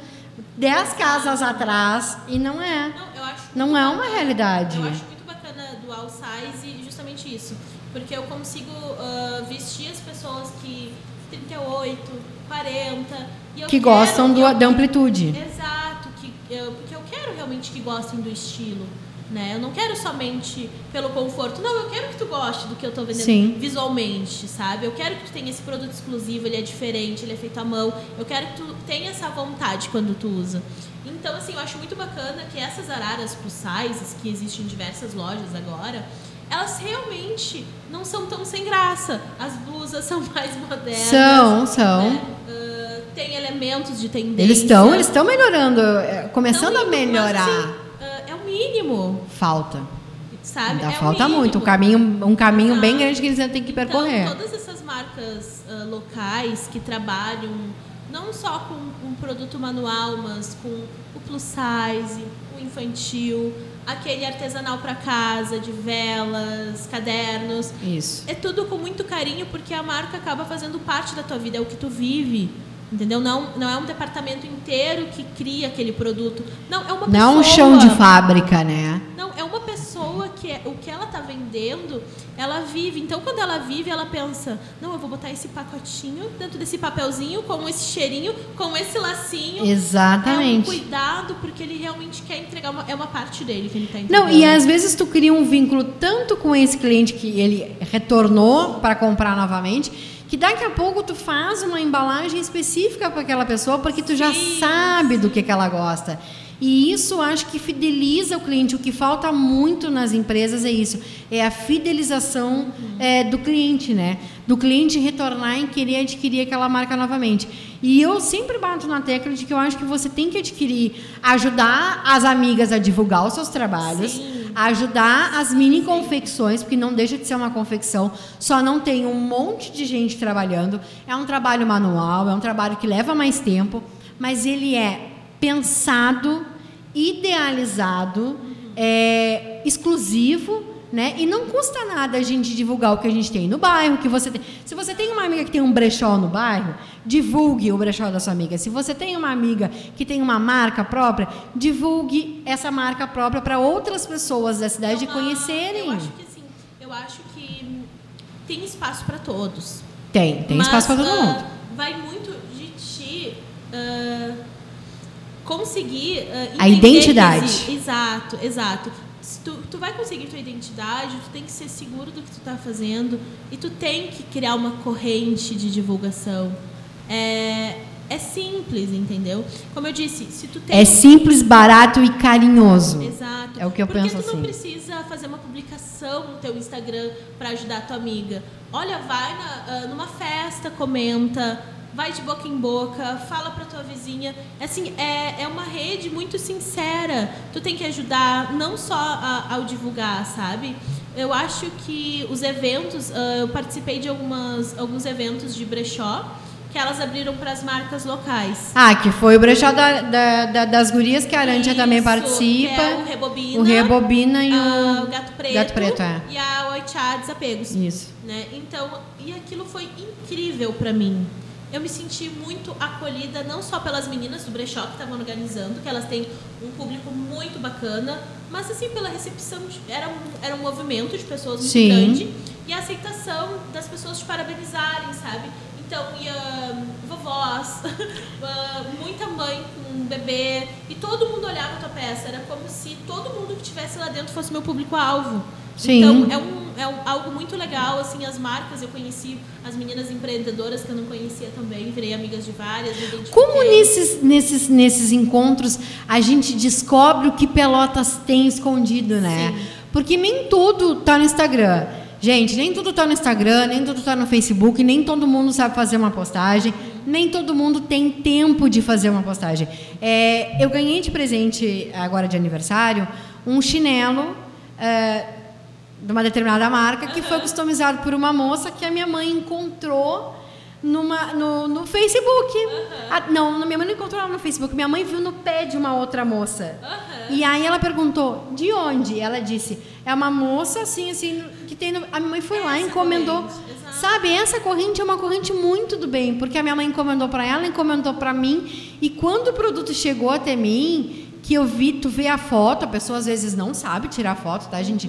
10 casas atrás e não é. Não, Não é uma bacana. realidade. Eu acho muito bacana do all size justamente isso. Porque eu consigo ah, vestir as pessoas que 38, 40. E eu Que quero gostam do- realmente- da amplitude. Exato, que eu, porque eu quero realmente que gostem do estilo. Né? Eu não quero somente pelo conforto. Não, eu quero que tu goste do que eu estou vendendo Sim. visualmente, sabe? Eu quero que tu tenha esse produto exclusivo, ele é diferente, ele é feito à mão. Eu quero que tu tenha essa vontade quando tu usa. Então, assim, eu acho muito bacana que essas araras plus sizes, que existem em diversas lojas agora, elas realmente não são tão sem graça. As blusas são mais modernas. São, são. né? Ah, tem elementos de tendência. Eles estão eles estão melhorando, é, começando a melhorar. mas, assim, ah, é o mínimo, Falta. sabe? Ainda é falta muito. Um caminho, um caminho bem Exato. grande que eles ainda têm que percorrer. Então, todas essas marcas ah, locais que trabalham não só com um produto manual, mas com o plus size, o infantil, aquele artesanal para casa, de velas, cadernos. Isso. É tudo com muito carinho, porque a marca acaba fazendo parte da tua vida, é o que tu vive. Entendeu? Não, não é um departamento inteiro que cria aquele produto. Não, é uma Não é um pessoa. chão de fábrica, né? Não, é uma pessoa que é, o que ela tá vendendo, ela vive. Então, quando ela vive, ela pensa: não, eu vou botar esse pacotinho dentro desse papelzinho, com esse cheirinho, com esse lacinho. É um Exatamente. cuidado, porque ele realmente quer entregar uma, é uma parte dele que ele tá entregando. Não, e às vezes tu cria um vínculo tanto com esse cliente que ele retornou para comprar novamente, que daqui a pouco tu faz uma embalagem específica para aquela pessoa, porque tu já Sim, sabe do que, que ela gosta. E isso acho que fideliza o cliente. O que falta muito nas empresas é isso, é a fidelização é, do cliente, né? Do cliente retornar e querer adquirir aquela marca novamente. E eu sempre bato na tecla de que eu acho que você tem que adquirir, ajudar as amigas a divulgar os seus trabalhos, Sim. Ajudar as mini confecções, porque não deixa de ser uma confecção, só não tem um monte de gente trabalhando. É um trabalho manual, é um trabalho que leva mais tempo, mas ele é pensado, idealizado, é, exclusivo. Né? E não custa nada a gente divulgar o que a gente tem no bairro, que você tem. Se você tem uma amiga que tem um brechó no bairro, divulgue o brechó da sua amiga. Se você tem uma amiga que tem uma marca própria, divulgue essa marca própria para outras pessoas da cidade Uma- conhecerem. Eu acho que sim. Eu acho que tem espaço para todos. Tem, tem Mas, espaço para todo ah, mundo. Vai muito de ti ah, conseguir ah, A identidade. Exato, exato. Se tu, tu vai conseguir tua identidade, tu tem que ser seguro do que tu tá fazendo e tu tem que criar uma corrente de divulgação. É, é simples, entendeu? Como eu disse, se tu tem É simples, barato e carinhoso. Exato. É o que eu Porque penso tu não assim. precisa fazer uma publicação no teu Instagram para ajudar a tua amiga. Olha, vai na- ah, numa festa, comenta, vai de boca em boca, fala para tua vizinha. Assim, é, é uma rede muito sincera. Tu tem que ajudar não só a- ao divulgar, sabe? Eu acho que os eventos, ah, eu participei de algumas, alguns eventos de brechó que elas abriram para as marcas locais. Ah, que foi o brechó da, da, da, das gurias que a Arantia também Isso, participa. é o Rebobina, o Rebobina e ah, o, Gato Preto, Gato Preto, é. e a Oichá Desapegos. Isso. Né? Então, e aquilo foi incrível para mim. Eu me senti muito acolhida, não só pelas meninas do brechó que estavam organizando, que elas têm um público muito bacana, mas assim pela recepção, de- era um, era um movimento de pessoas muito Sim. grande e a aceitação das pessoas te parabenizarem, sabe? Então ia hum, vovós, ah, muita mãe com um bebê e todo mundo olhava a tua peça, era como se todo mundo que estivesse lá dentro fosse meu público-alvo. Então é, um, é algo muito legal, assim, as marcas, eu conheci as meninas empreendedoras que eu não conhecia também, virei amigas de várias. Como nesses, nesses, nesses encontros a gente descobre o que Pelotas tem escondido, né? Sim. Porque nem tudo tá no Instagram. Gente, nem tudo tá no Instagram, nem tudo tá no Facebook, nem todo mundo sabe fazer uma postagem, nem todo mundo tem tempo de fazer uma postagem. É, eu ganhei de presente, agora de aniversário, um chinelo é, de uma determinada marca que foi customizado por uma moça que a minha mãe encontrou numa, no, no Facebook. Ah, não, minha mãe não encontrou ela no Facebook. Minha mãe viu no pé de uma outra moça. E aí ela perguntou, de onde? Ela disse, é uma moça assim, assim, que tem. no-" A minha mãe foi lá e Essa encomendou. Sabe, essa corrente é uma corrente muito do bem, porque a minha mãe encomendou para ela, encomendou para mim. E quando o produto chegou até mim, que eu vi, tu vê a foto, a pessoa às vezes não sabe tirar foto, tá, gente?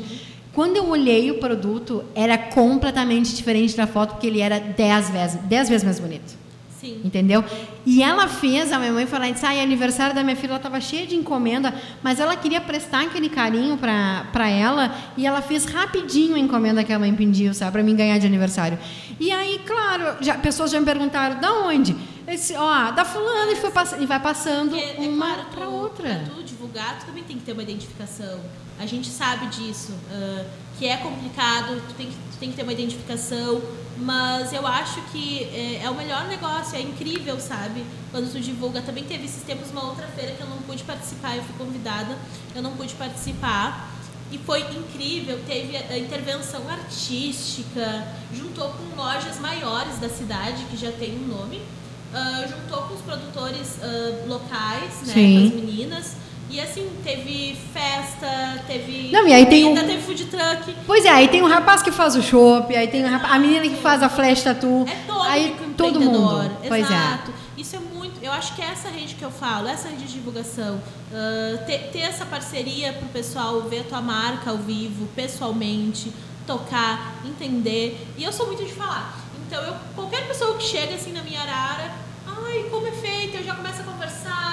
Quando eu olhei o produto, era completamente diferente da foto, porque ele era 10 vezes, 10 vezes mais bonito. Sim. Entendeu? E ela fez, a minha mãe e disse, ah, é aniversário da minha filha, ela estava cheia de encomenda, mas ela queria prestar aquele carinho para ela e ela fez rapidinho a encomenda que a mãe pediu, sabe, para mim ganhar de aniversário. E aí, claro, já, pessoas já me perguntaram, da onde? Eu disse, ó, da fulana e, foi e vai passando Porque, é uma claro, para outra. Pra tu divulgar, tu também tem que ter uma identificação. A gente sabe disso, ah, que é complicado, tu tem, que, tu tem que ter uma identificação, mas eu acho que é, é o melhor negócio, é incrível, sabe? Quando tu divulga. Também teve esses tempos uma outra feira que eu não pude participar, eu fui convidada, eu não pude participar. E foi incrível, teve a intervenção artística, juntou com lojas maiores da cidade, que já tem um nome, ah, juntou com os produtores ah, locais, né, Sim. com as meninas. E assim, teve festa, teve Não, e aí tem comida, um- teve food truck. Pois é, aí tem um rapaz que faz o chopp, aí tem um rapaz- a menina que faz a flash tattoo, É todo aí todo mundo. Pois é. Exato. Isso é muito. Eu acho que é essa rede que eu falo, essa rede de divulgação. ah, ter, ter essa parceria pro pessoal ver a tua marca ao vivo, pessoalmente, tocar, entender. E eu sou muito de falar. Então, eu, qualquer pessoa que chega assim na minha arara, ai, como é feito? Eu já começo a conversar,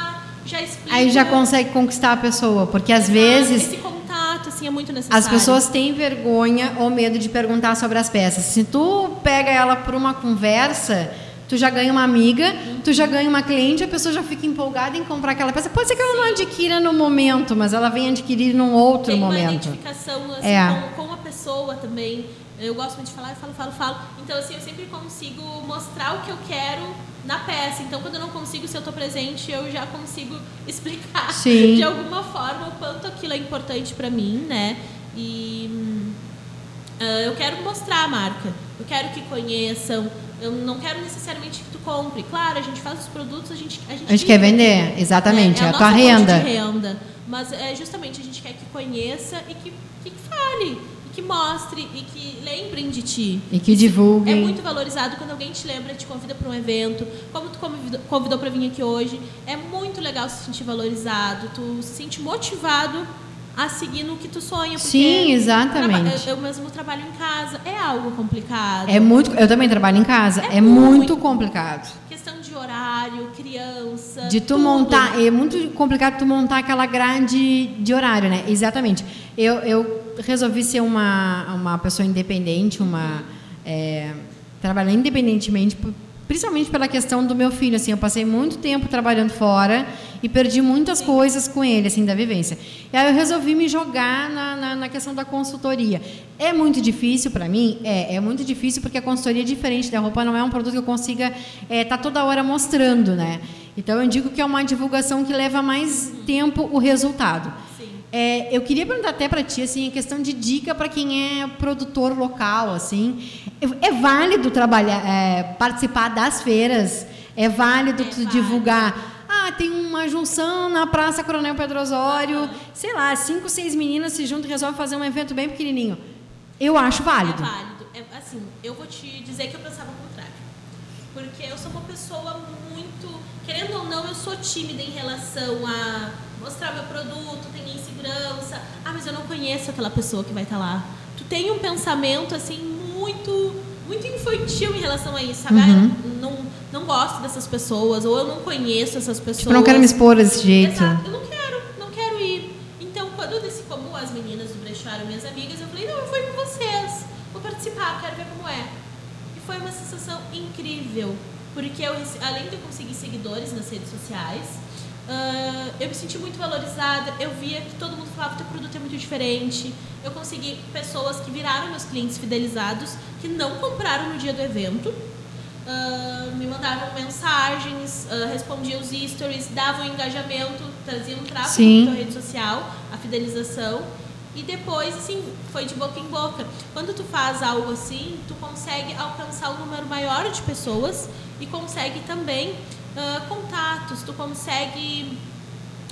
já explico. Aí já consegue conquistar a pessoa, porque às vezes Esse contato, assim, é muito necessário. As pessoas têm vergonha ou medo de perguntar sobre as peças. Se tu pega ela por uma conversa, tu já ganha uma amiga, tu já ganha uma cliente, a pessoa já fica empolgada em comprar aquela peça. Pode ser que ela não adquira no momento, mas ela vem adquirir num outro tem uma momento. identificação assim, É. com, com a pessoa também. Eu gosto muito de falar, eu falo, falo, falo. Então, assim, eu sempre consigo mostrar o que eu quero na peça. Então, quando eu não consigo, se eu tô presente, eu já consigo explicar Sim. de alguma forma o quanto aquilo é importante pra mim, né? E ah, eu quero mostrar a marca. Eu quero que conheçam. Eu não quero necessariamente que tu compre. Claro, a gente faz os produtos, a gente a gente, A gente quer vender, exatamente, é, é a nossa tua renda. renda. Mas é justamente a gente quer que conheça e que, que fale, que mostre e que lembrem de ti. E que divulguem. É muito valorizado quando alguém te lembra, te convida para um evento, como tu convidou, convidou para vir aqui hoje. É muito legal se sentir valorizado, tu se sente motivado a seguir no que tu sonha. Sim, exatamente. Eu, eu mesmo trabalho em casa, é algo complicado. É muito, eu também trabalho em casa, é, É muito, muito. complicado. Horário, criança. De tu tudo. montar, é muito complicado tu montar aquela grade de horário, né? Exatamente. Eu, eu resolvi ser uma, uma pessoa independente, uma é, trabalhar independentemente, principalmente pela questão do meu filho. Assim, eu passei muito tempo trabalhando fora e perdi muitas coisas com ele, assim, da vivência. E aí eu resolvi me jogar na, na, na questão da consultoria. É muito difícil para mim? É, é muito difícil porque a consultoria é diferente da roupa, não é um produto que eu consiga estar toda hora mostrando, né? Então eu digo que é uma divulgação que leva mais tempo o resultado. É, eu queria perguntar até para ti assim, a questão de dica para quem é produtor local, assim, é, é válido trabalhar, é, participar das feiras, é válido É divulgar. Ah, tem uma junção na Praça Coronel Pedro Osório, sei lá, cinco, seis meninas se juntam e resolvem fazer um evento bem pequenininho. Eu acho válido. É válido. É, assim, eu vou te dizer que eu pensava o contrário. Porque eu sou uma pessoa muito. Querendo ou não, eu sou tímida em relação a mostrar meu produto, insegurança. Ah, mas eu não conheço aquela pessoa que vai estar lá. Tu tem um pensamento, assim, muito. Muito infantil em relação a isso, sabe? Ah, Uhum. eu não, não gosto dessas pessoas, ou eu não conheço essas pessoas. Tipo, não quero me expor desse jeito. Exato, eu não quero, não quero ir. Então, quando eu disse como as meninas do brechó eram minhas amigas, eu falei, não, eu ir com vocês, vou participar, quero ver como é. E foi uma sensação incrível, porque eu, além de eu conseguir seguidores nas redes sociais, ah, eu me senti muito valorizada, eu via que todo mundo falava que o teu produto é muito diferente, eu consegui pessoas que viraram meus clientes fidelizados, que não compraram no dia do evento, ah, me mandavam mensagens, ah, respondiam os stories, davam engajamento, traziam tráfego Sim. para tua rede social, a fidelização. E depois, assim, foi de boca em boca. Quando tu faz algo assim, tu consegue alcançar um número maior de pessoas e consegue também ah, contatos, tu consegue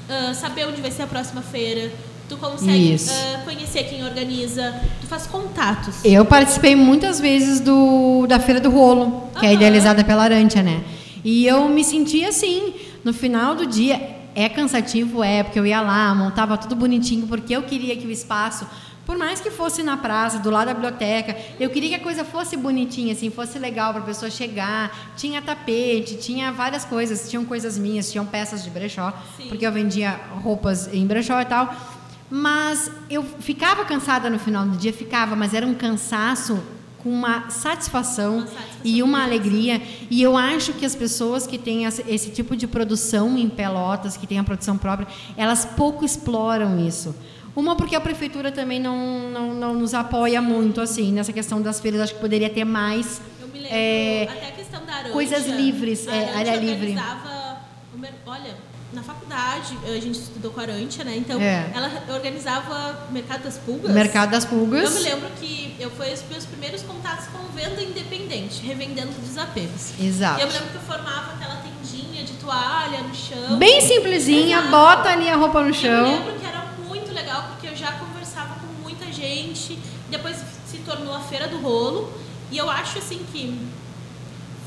ah, saber onde vai ser a próxima feira, tu consegue ah, conhecer quem organiza, tu faz contatos. Eu participei muitas vezes do, da Feira do Rolo, que é idealizada pela Arantia, né? E eu me sentia assim, no final do dia, é cansativo, é, porque eu ia lá, montava tudo bonitinho, porque eu queria que o espaço, por mais que fosse na praça, do lado da biblioteca, eu queria que a coisa fosse bonitinha, assim, fosse legal para a pessoa chegar. Tinha tapete, tinha várias coisas, tinham coisas minhas, tinham peças de brechó, Sim. porque eu vendia roupas em brechó e tal. Mas eu ficava cansada no final do dia, ficava, mas era um cansaço com uma satisfação, Uma satisfação e uma alegria. E eu acho que as pessoas que têm esse tipo de produção em Pelotas, que têm a produção própria, elas pouco exploram isso. Uma porque a prefeitura também não, não, não nos apoia muito assim nessa questão das feiras. Acho que poderia ter mais. Eu me lembro É, até a questão da Arantia. coisas livres, a é, área livre. Olha, na faculdade, a gente estudou com a Arantia, né? Então, É. ela organizava Mercado das Pulgas. Mercado das Eu Pulgas. me lembro que eu foi os meus primeiros contatos com venda independente, revendendo desapegos. Exato. E eu me lembro que eu formava aquela tendinha de toalha no chão. Bem simplesinha, bota ali a roupa no Eu chão. lembro que era legal porque eu já conversava com muita gente. Depois se tornou a feira do rolo. E eu acho assim que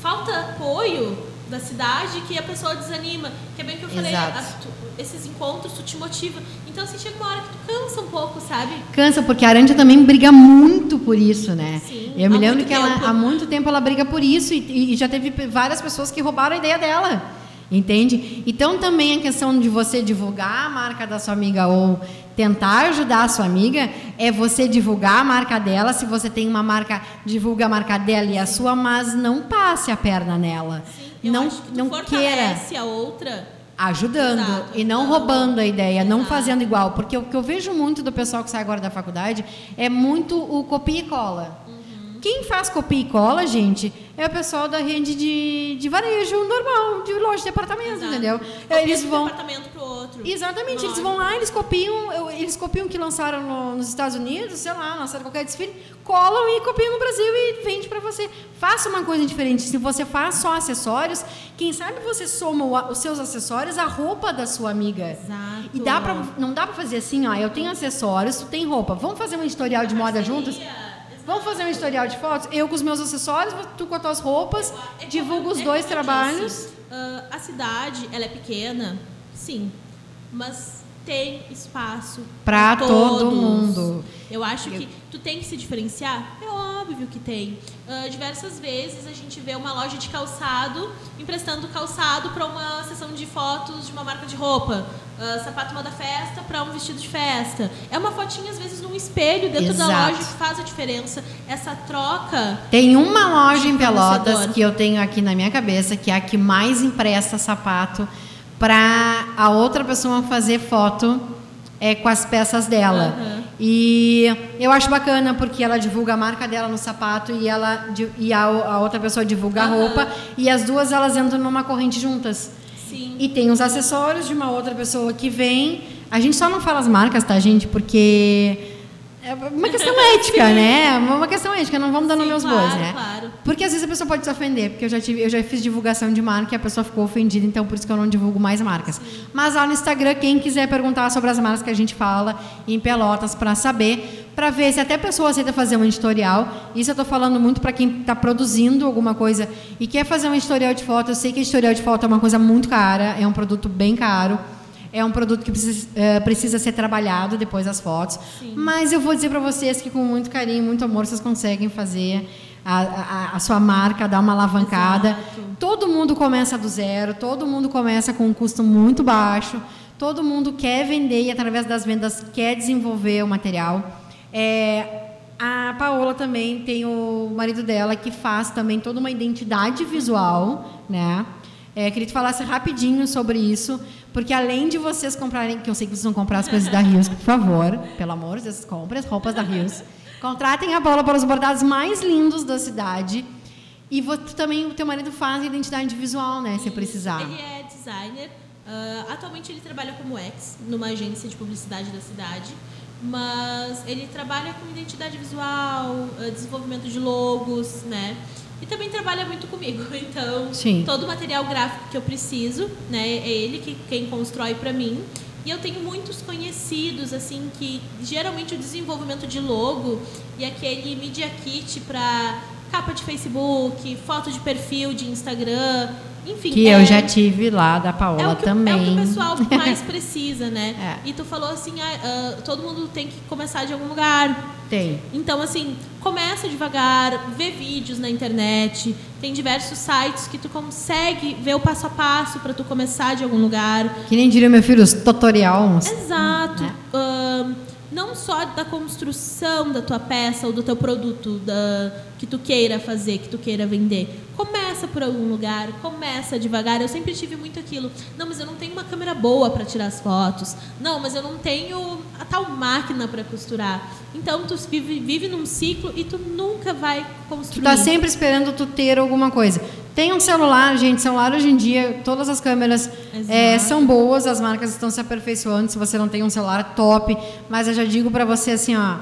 falta apoio da cidade que a pessoa desanima. Que é bem que eu falei, a- tu- esses encontros tu te motiva. Então assim, chega uma hora que tu cansa um pouco, sabe? Cansa, porque a Arantia também briga muito por isso, né? Sim, eu me lembro que ela, tempo. há muito tempo ela briga por isso e, e já teve várias pessoas que roubaram a ideia dela. Entende? Então também a questão de você divulgar a marca da sua amiga ou tentar ajudar a sua amiga é você divulgar a marca dela. Se você tem uma marca, divulga a marca dela e a sua, mas não passe a perna nela. Eu não que não queira fortalece a outra. ajudando Exato, e não ajudando. roubando a ideia, não fazendo igual, porque o que eu vejo muito do pessoal que sai agora da faculdade é muito o copia e cola. Uhum. Quem faz copia e cola, gente, é o pessoal da rede de, de varejo normal, de loja de departamento, Exato. entendeu? Copia Eles de um vão departamento pro outro. Exatamente, eles vão lá, eles copiam, eles copiam o que lançaram no- nos Estados Unidos, sei lá, lançaram qualquer desfile, colam e copiam no Brasil e vende para você. Faça uma coisa diferente. Se você faz só acessórios, quem sabe você soma os seus acessórios à roupa da sua amiga. Exato. E dá pra, não dá para fazer assim, ó, eu tenho acessórios, tu tem roupa. Vamos fazer um editorial de moda juntos? Vamos fazer um editorial de fotos? Eu com os meus acessórios, tu com as tuas roupas, É divulga os é dois trabalhos. disse, ah, a cidade, ela é pequena, sim, mas tem espaço pra todo mundo. Eu acho que tu tem que se diferenciar. É óbvio que tem. Ah, diversas vezes a gente vê uma loja de calçado emprestando calçado para uma sessão de fotos de uma marca de roupa. Ah, sapato moda festa para um vestido de festa. É uma fotinha, às vezes, num espelho dentro da Exato. loja que faz a diferença. Essa troca Tem uma loja em Pelotas que eu tenho aqui na minha cabeça, que é a que mais empresta sapato para a outra pessoa fazer foto é, com as peças dela. Aham. E eu acho bacana porque ela divulga a marca dela no sapato e ela e a, a outra pessoa divulga a Aham. roupa e as duas elas entram numa corrente juntas. Sim. E tem os acessórios de uma outra pessoa que vem A gente só não fala as marcas, tá, gente? Porque é uma questão ética, né? Uma questão ética, não vamos dar Sim, claro, bois, né? claro. Porque às vezes a pessoa pode se ofender, porque eu já, tive, eu já fiz divulgação de marca e a pessoa ficou ofendida, então por isso que eu não divulgo mais marcas. Mas lá no Instagram, quem quiser perguntar sobre as marcas que a gente fala em Pelotas para saber, para ver se até a pessoa aceita fazer um editorial. Isso eu estou falando muito para quem está produzindo alguma coisa e quer fazer um editorial de foto. Eu sei que editorial de foto é uma coisa muito cara, é um produto bem caro. É um produto que precisa, eh, precisa ser trabalhado depois das fotos. Mas eu vou dizer para vocês que com muito carinho, muito amor, vocês conseguem fazer a, a, a sua marca, dar uma alavancada. Exato. Todo mundo começa do zero, todo mundo começa com um custo muito baixo, todo mundo quer vender e através das vendas quer desenvolver o material. É, a Paola também tem o marido dela que faz também toda uma identidade visual, né? É, queria que falasse rapidinho sobre isso, porque além de vocês comprarem, que eu sei que vocês vão comprar as coisas da Rios, por favor, pelo amor de Deus, comprem as roupas da Rios. Contratem a Paola para os bordados mais lindos da cidade. E também, o teu marido faz identidade visual, né? Se precisar. Ele é designer. ah, atualmente ele trabalha como ex numa agência de publicidade da cidade. Mas ele trabalha com identidade visual, ah, desenvolvimento de logos, né? E também trabalha muito comigo. Então, Sim. todo o material gráfico que eu preciso, né? É ele que quem constrói para mim. E eu tenho muitos conhecidos, assim, que geralmente o desenvolvimento de logo e aquele Media Kit para capa de Facebook, foto de perfil de Instagram, enfim. Que é- eu já tive lá da Paola é que, também. é o que o pessoal mais precisa, né? É. E tu falou assim, ah, ah, todo mundo tem que começar de algum lugar. Tem. Então, assim, começa devagar, vê vídeos na internet. Tem diversos sites que tu consegue ver o passo a passo para tu começar de algum lugar. Que nem diria meu filho, os tutorials. Exato. Né? Ahn, não só da construção da tua peça ou do teu produto da, que tu queira fazer, que tu queira vender. Começa por algum lugar, começa devagar. Eu sempre tive muito aquilo. Não, mas eu não tenho uma câmera boa para tirar as fotos. Não, mas eu não tenho a tal máquina para costurar. Então tu vive, vive num ciclo e tu nunca vai Tu construir. tá sempre esperando tu ter alguma coisa. Tem um celular, gente. Celular hoje em dia, todas as câmeras é, são boas, as marcas estão se aperfeiçoando. Se você não tem um celular, top. Mas eu já digo para você assim, ó,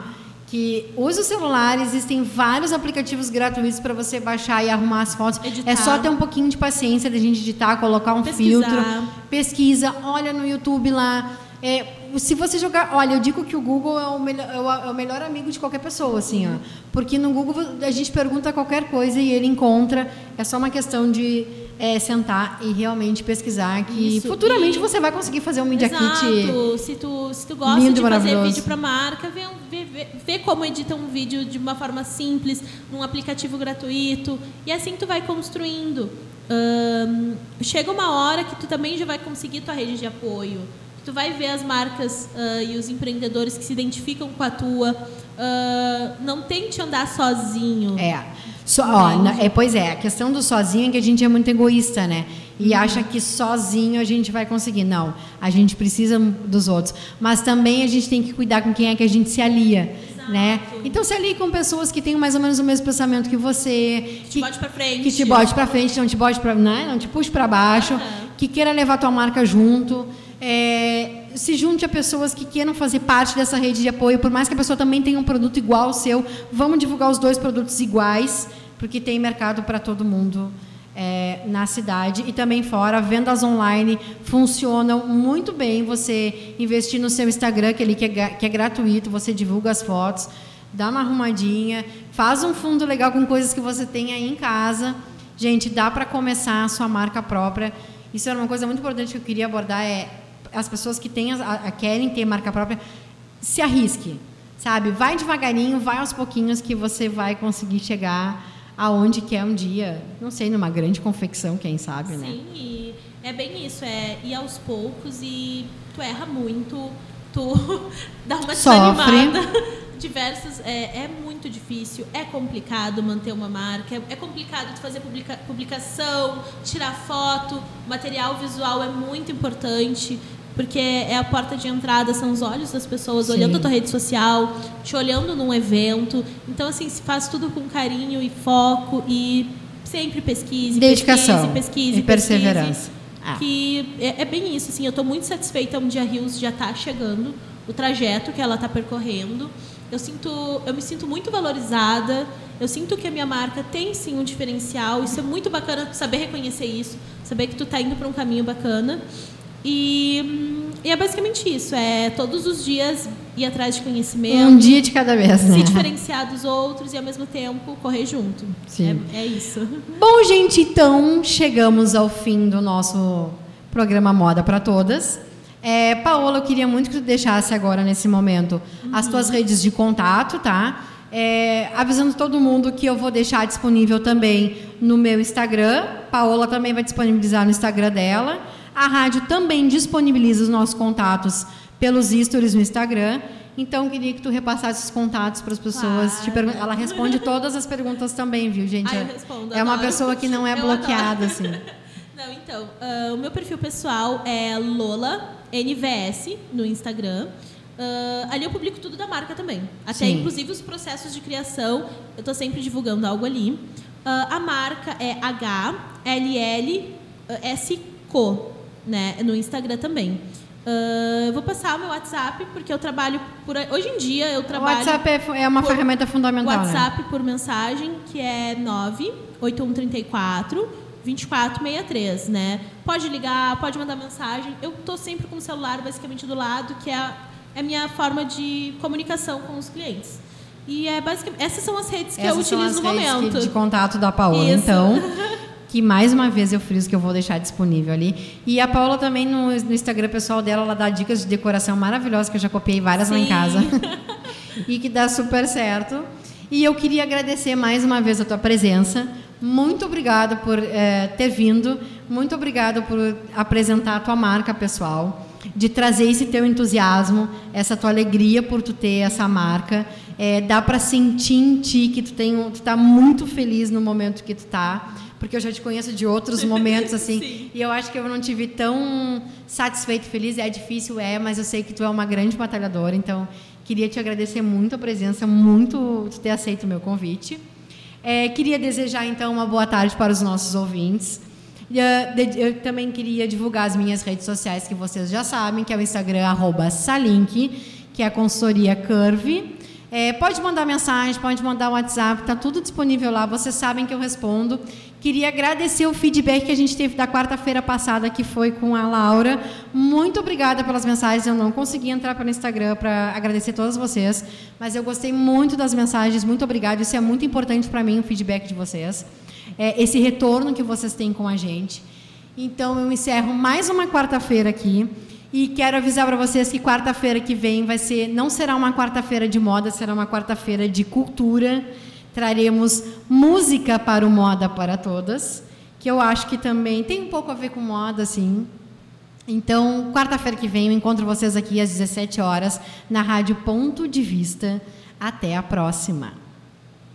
que use o celular. Existem vários aplicativos gratuitos para você baixar e arrumar as fotos. Editar. É só ter um pouquinho de paciência da gente editar, colocar um Pesquisar. filtro, pesquisa, olha no YouTube lá. É, se você jogar, olha, eu digo que o Google é o, melhor, é é o melhor amigo de qualquer pessoa, assim, ó. Porque no Google a gente pergunta qualquer coisa e ele encontra. É só uma questão de é, sentar e realmente pesquisar que Isso, futuramente e- você vai conseguir fazer um Media Kit. Exato. Se tu, se tu gosta lindo de fazer vídeo para marca, vê, vê, vê, como edita um vídeo de uma forma simples, num aplicativo gratuito. E assim tu vai construindo. Ahn, chega uma hora que tu também já vai conseguir tua rede de apoio. Tu vai ver as marcas ah, e os empreendedores que se identificam com a tua. Ah, não tente andar sozinho. É. Só, ó, na- é. Pois é, a questão do sozinho é que a gente é muito egoísta, né? E acha que sozinho a gente vai conseguir. Não, a gente precisa dos outros. Mas também a gente tem que cuidar com quem é que a gente se alia. Né? Então se alie com pessoas que têm mais ou menos o mesmo pensamento que você, te bote pra frente. que te bote para frente, não te bote para, né? não te puxe para baixo, Aham. que queira levar tua marca junto. É, se junte a pessoas que queiram fazer parte dessa rede de apoio, por mais que a pessoa também tenha um produto igual ao seu, vamos divulgar os dois produtos iguais, porque tem mercado para todo mundo é, na cidade e também fora. Vendas online funcionam muito bem. Você investir no seu Instagram, que, ele, que, é, que é gratuito, você divulga as fotos, dá uma arrumadinha, faz um fundo legal com coisas que você tem aí em casa. Gente, dá para começar a sua marca própria. Isso era uma coisa muito importante que eu queria abordar é as pessoas que têm a, a- querem ter marca própria se arrisque, sabe? Vai devagarinho, vai aos pouquinhos que você vai conseguir chegar aonde quer um dia. Não sei, numa grande confecção, quem sabe, né? Sim, e é bem isso, é ir aos poucos e tu erra muito, tu dá uma Sofre. desanimada. Diversos, é, é muito difícil, é complicado manter uma marca, é, é complicado tu fazer publica- publicação, tirar foto, material visual é muito importante, porque é a porta de entrada, são os olhos das pessoas Sim. olhando a tua rede social, te olhando num evento. Então, assim, se faz tudo com carinho e foco e sempre pesquise, Dedicação pesquise, pesquise, e perseverança. pesquise. Ah. Que é, é, bem isso, assim, eu estou muito satisfeita onde a Rios já está chegando, o trajeto que ela está percorrendo. Eu sinto, eu me sinto muito valorizada. Eu sinto que a minha marca tem sim um diferencial. Isso é muito bacana saber reconhecer isso, saber que tu está indo para um caminho bacana. E, e, é basicamente isso, é todos os dias ir atrás de conhecimento. Um dia de cada vez, né? Se diferenciar dos outros e ao mesmo tempo correr junto. Sim. É, é isso. Bom, gente, então chegamos ao fim do nosso programa Moda para Todas. É, Paola, eu queria muito que tu deixasse agora, nesse momento, uhum. as tuas redes de contato, tá? É, avisando todo mundo que eu vou deixar disponível também no meu Instagram. Paola também vai disponibilizar no Instagram dela. A rádio também disponibiliza os nossos contatos pelos stories no Instagram. Então, queria que tu repassasse os contatos para as pessoas. Claro. Ela responde todas as perguntas também, viu, gente? Ah, eu respondo, é uma pessoa que não é eu bloqueada, adoro. assim. Não, então, uh, o meu perfil pessoal é Lola NVS no Instagram. Uh, ali eu publico tudo da marca também. Até Sim. inclusive os processos de criação, eu estou sempre divulgando algo ali. Uh, a marca é HLLSCO, né, no Instagram também. Uh, eu vou passar o meu WhatsApp, porque eu trabalho por. Hoje em dia eu trabalho. O WhatsApp é, é uma ferramenta fundamental. Né? WhatsApp né? por mensagem, que é 98134 2463, né? Pode ligar, pode mandar mensagem. Eu tô sempre com o celular basicamente do lado, que é a, é a minha forma de comunicação com os clientes. E é basicamente essas são as redes que essas eu utilizo no momento. Que, de contato da Paola, Isso. então. que mais uma vez eu friso que eu vou deixar disponível ali. E a Paola também no, no, Instagram pessoal dela, ela dá dicas de decoração maravilhosas que eu já copiei várias Sim. lá em casa. e que dá super certo. E eu queria agradecer mais uma vez a tua presença. Muito obrigada por é, ter vindo. Muito obrigada por apresentar a tua marca pessoal, de trazer esse teu entusiasmo, essa tua alegria por tu ter essa marca. É, dá para sentir em ti que tu tem, tu tá muito feliz no momento que tu tá, porque eu já te conheço de outros momentos assim, e eu acho que eu não te vi tão satisfeito, feliz. É difícil, é, mas eu sei que tu é uma grande batalhadora, então queria te agradecer muito a presença, muito tu ter aceito o meu convite. É, queria desejar, então, uma boa tarde para os nossos ouvintes. Eu também queria divulgar as minhas redes sociais, que vocês já sabem, que é o Instagram, arroba Salink, que é a consultoria Curve. É, pode mandar mensagem, pode mandar WhatsApp, está tudo disponível lá, vocês sabem que eu respondo. Queria agradecer o feedback que a gente teve da quarta-feira passada, que foi com a Laura. Muito obrigada pelas mensagens. Eu não consegui entrar pelo Instagram para agradecer todas vocês, mas eu gostei muito das mensagens. Muito obrigada. Isso é muito importante para mim, o feedback de vocês. É, esse retorno que vocês têm com a gente. Então, eu encerro mais uma quarta-feira aqui. E quero avisar para vocês que quarta-feira que vem vai ser, não será uma quarta-feira de moda, será uma quarta-feira de cultura traremos música para o Moda para Todas, que eu acho que também tem um pouco a ver com moda, assim. Então, quarta-feira que vem, eu encontro vocês aqui às 17 horas na Rádio Ponto de Vista. Até a próxima.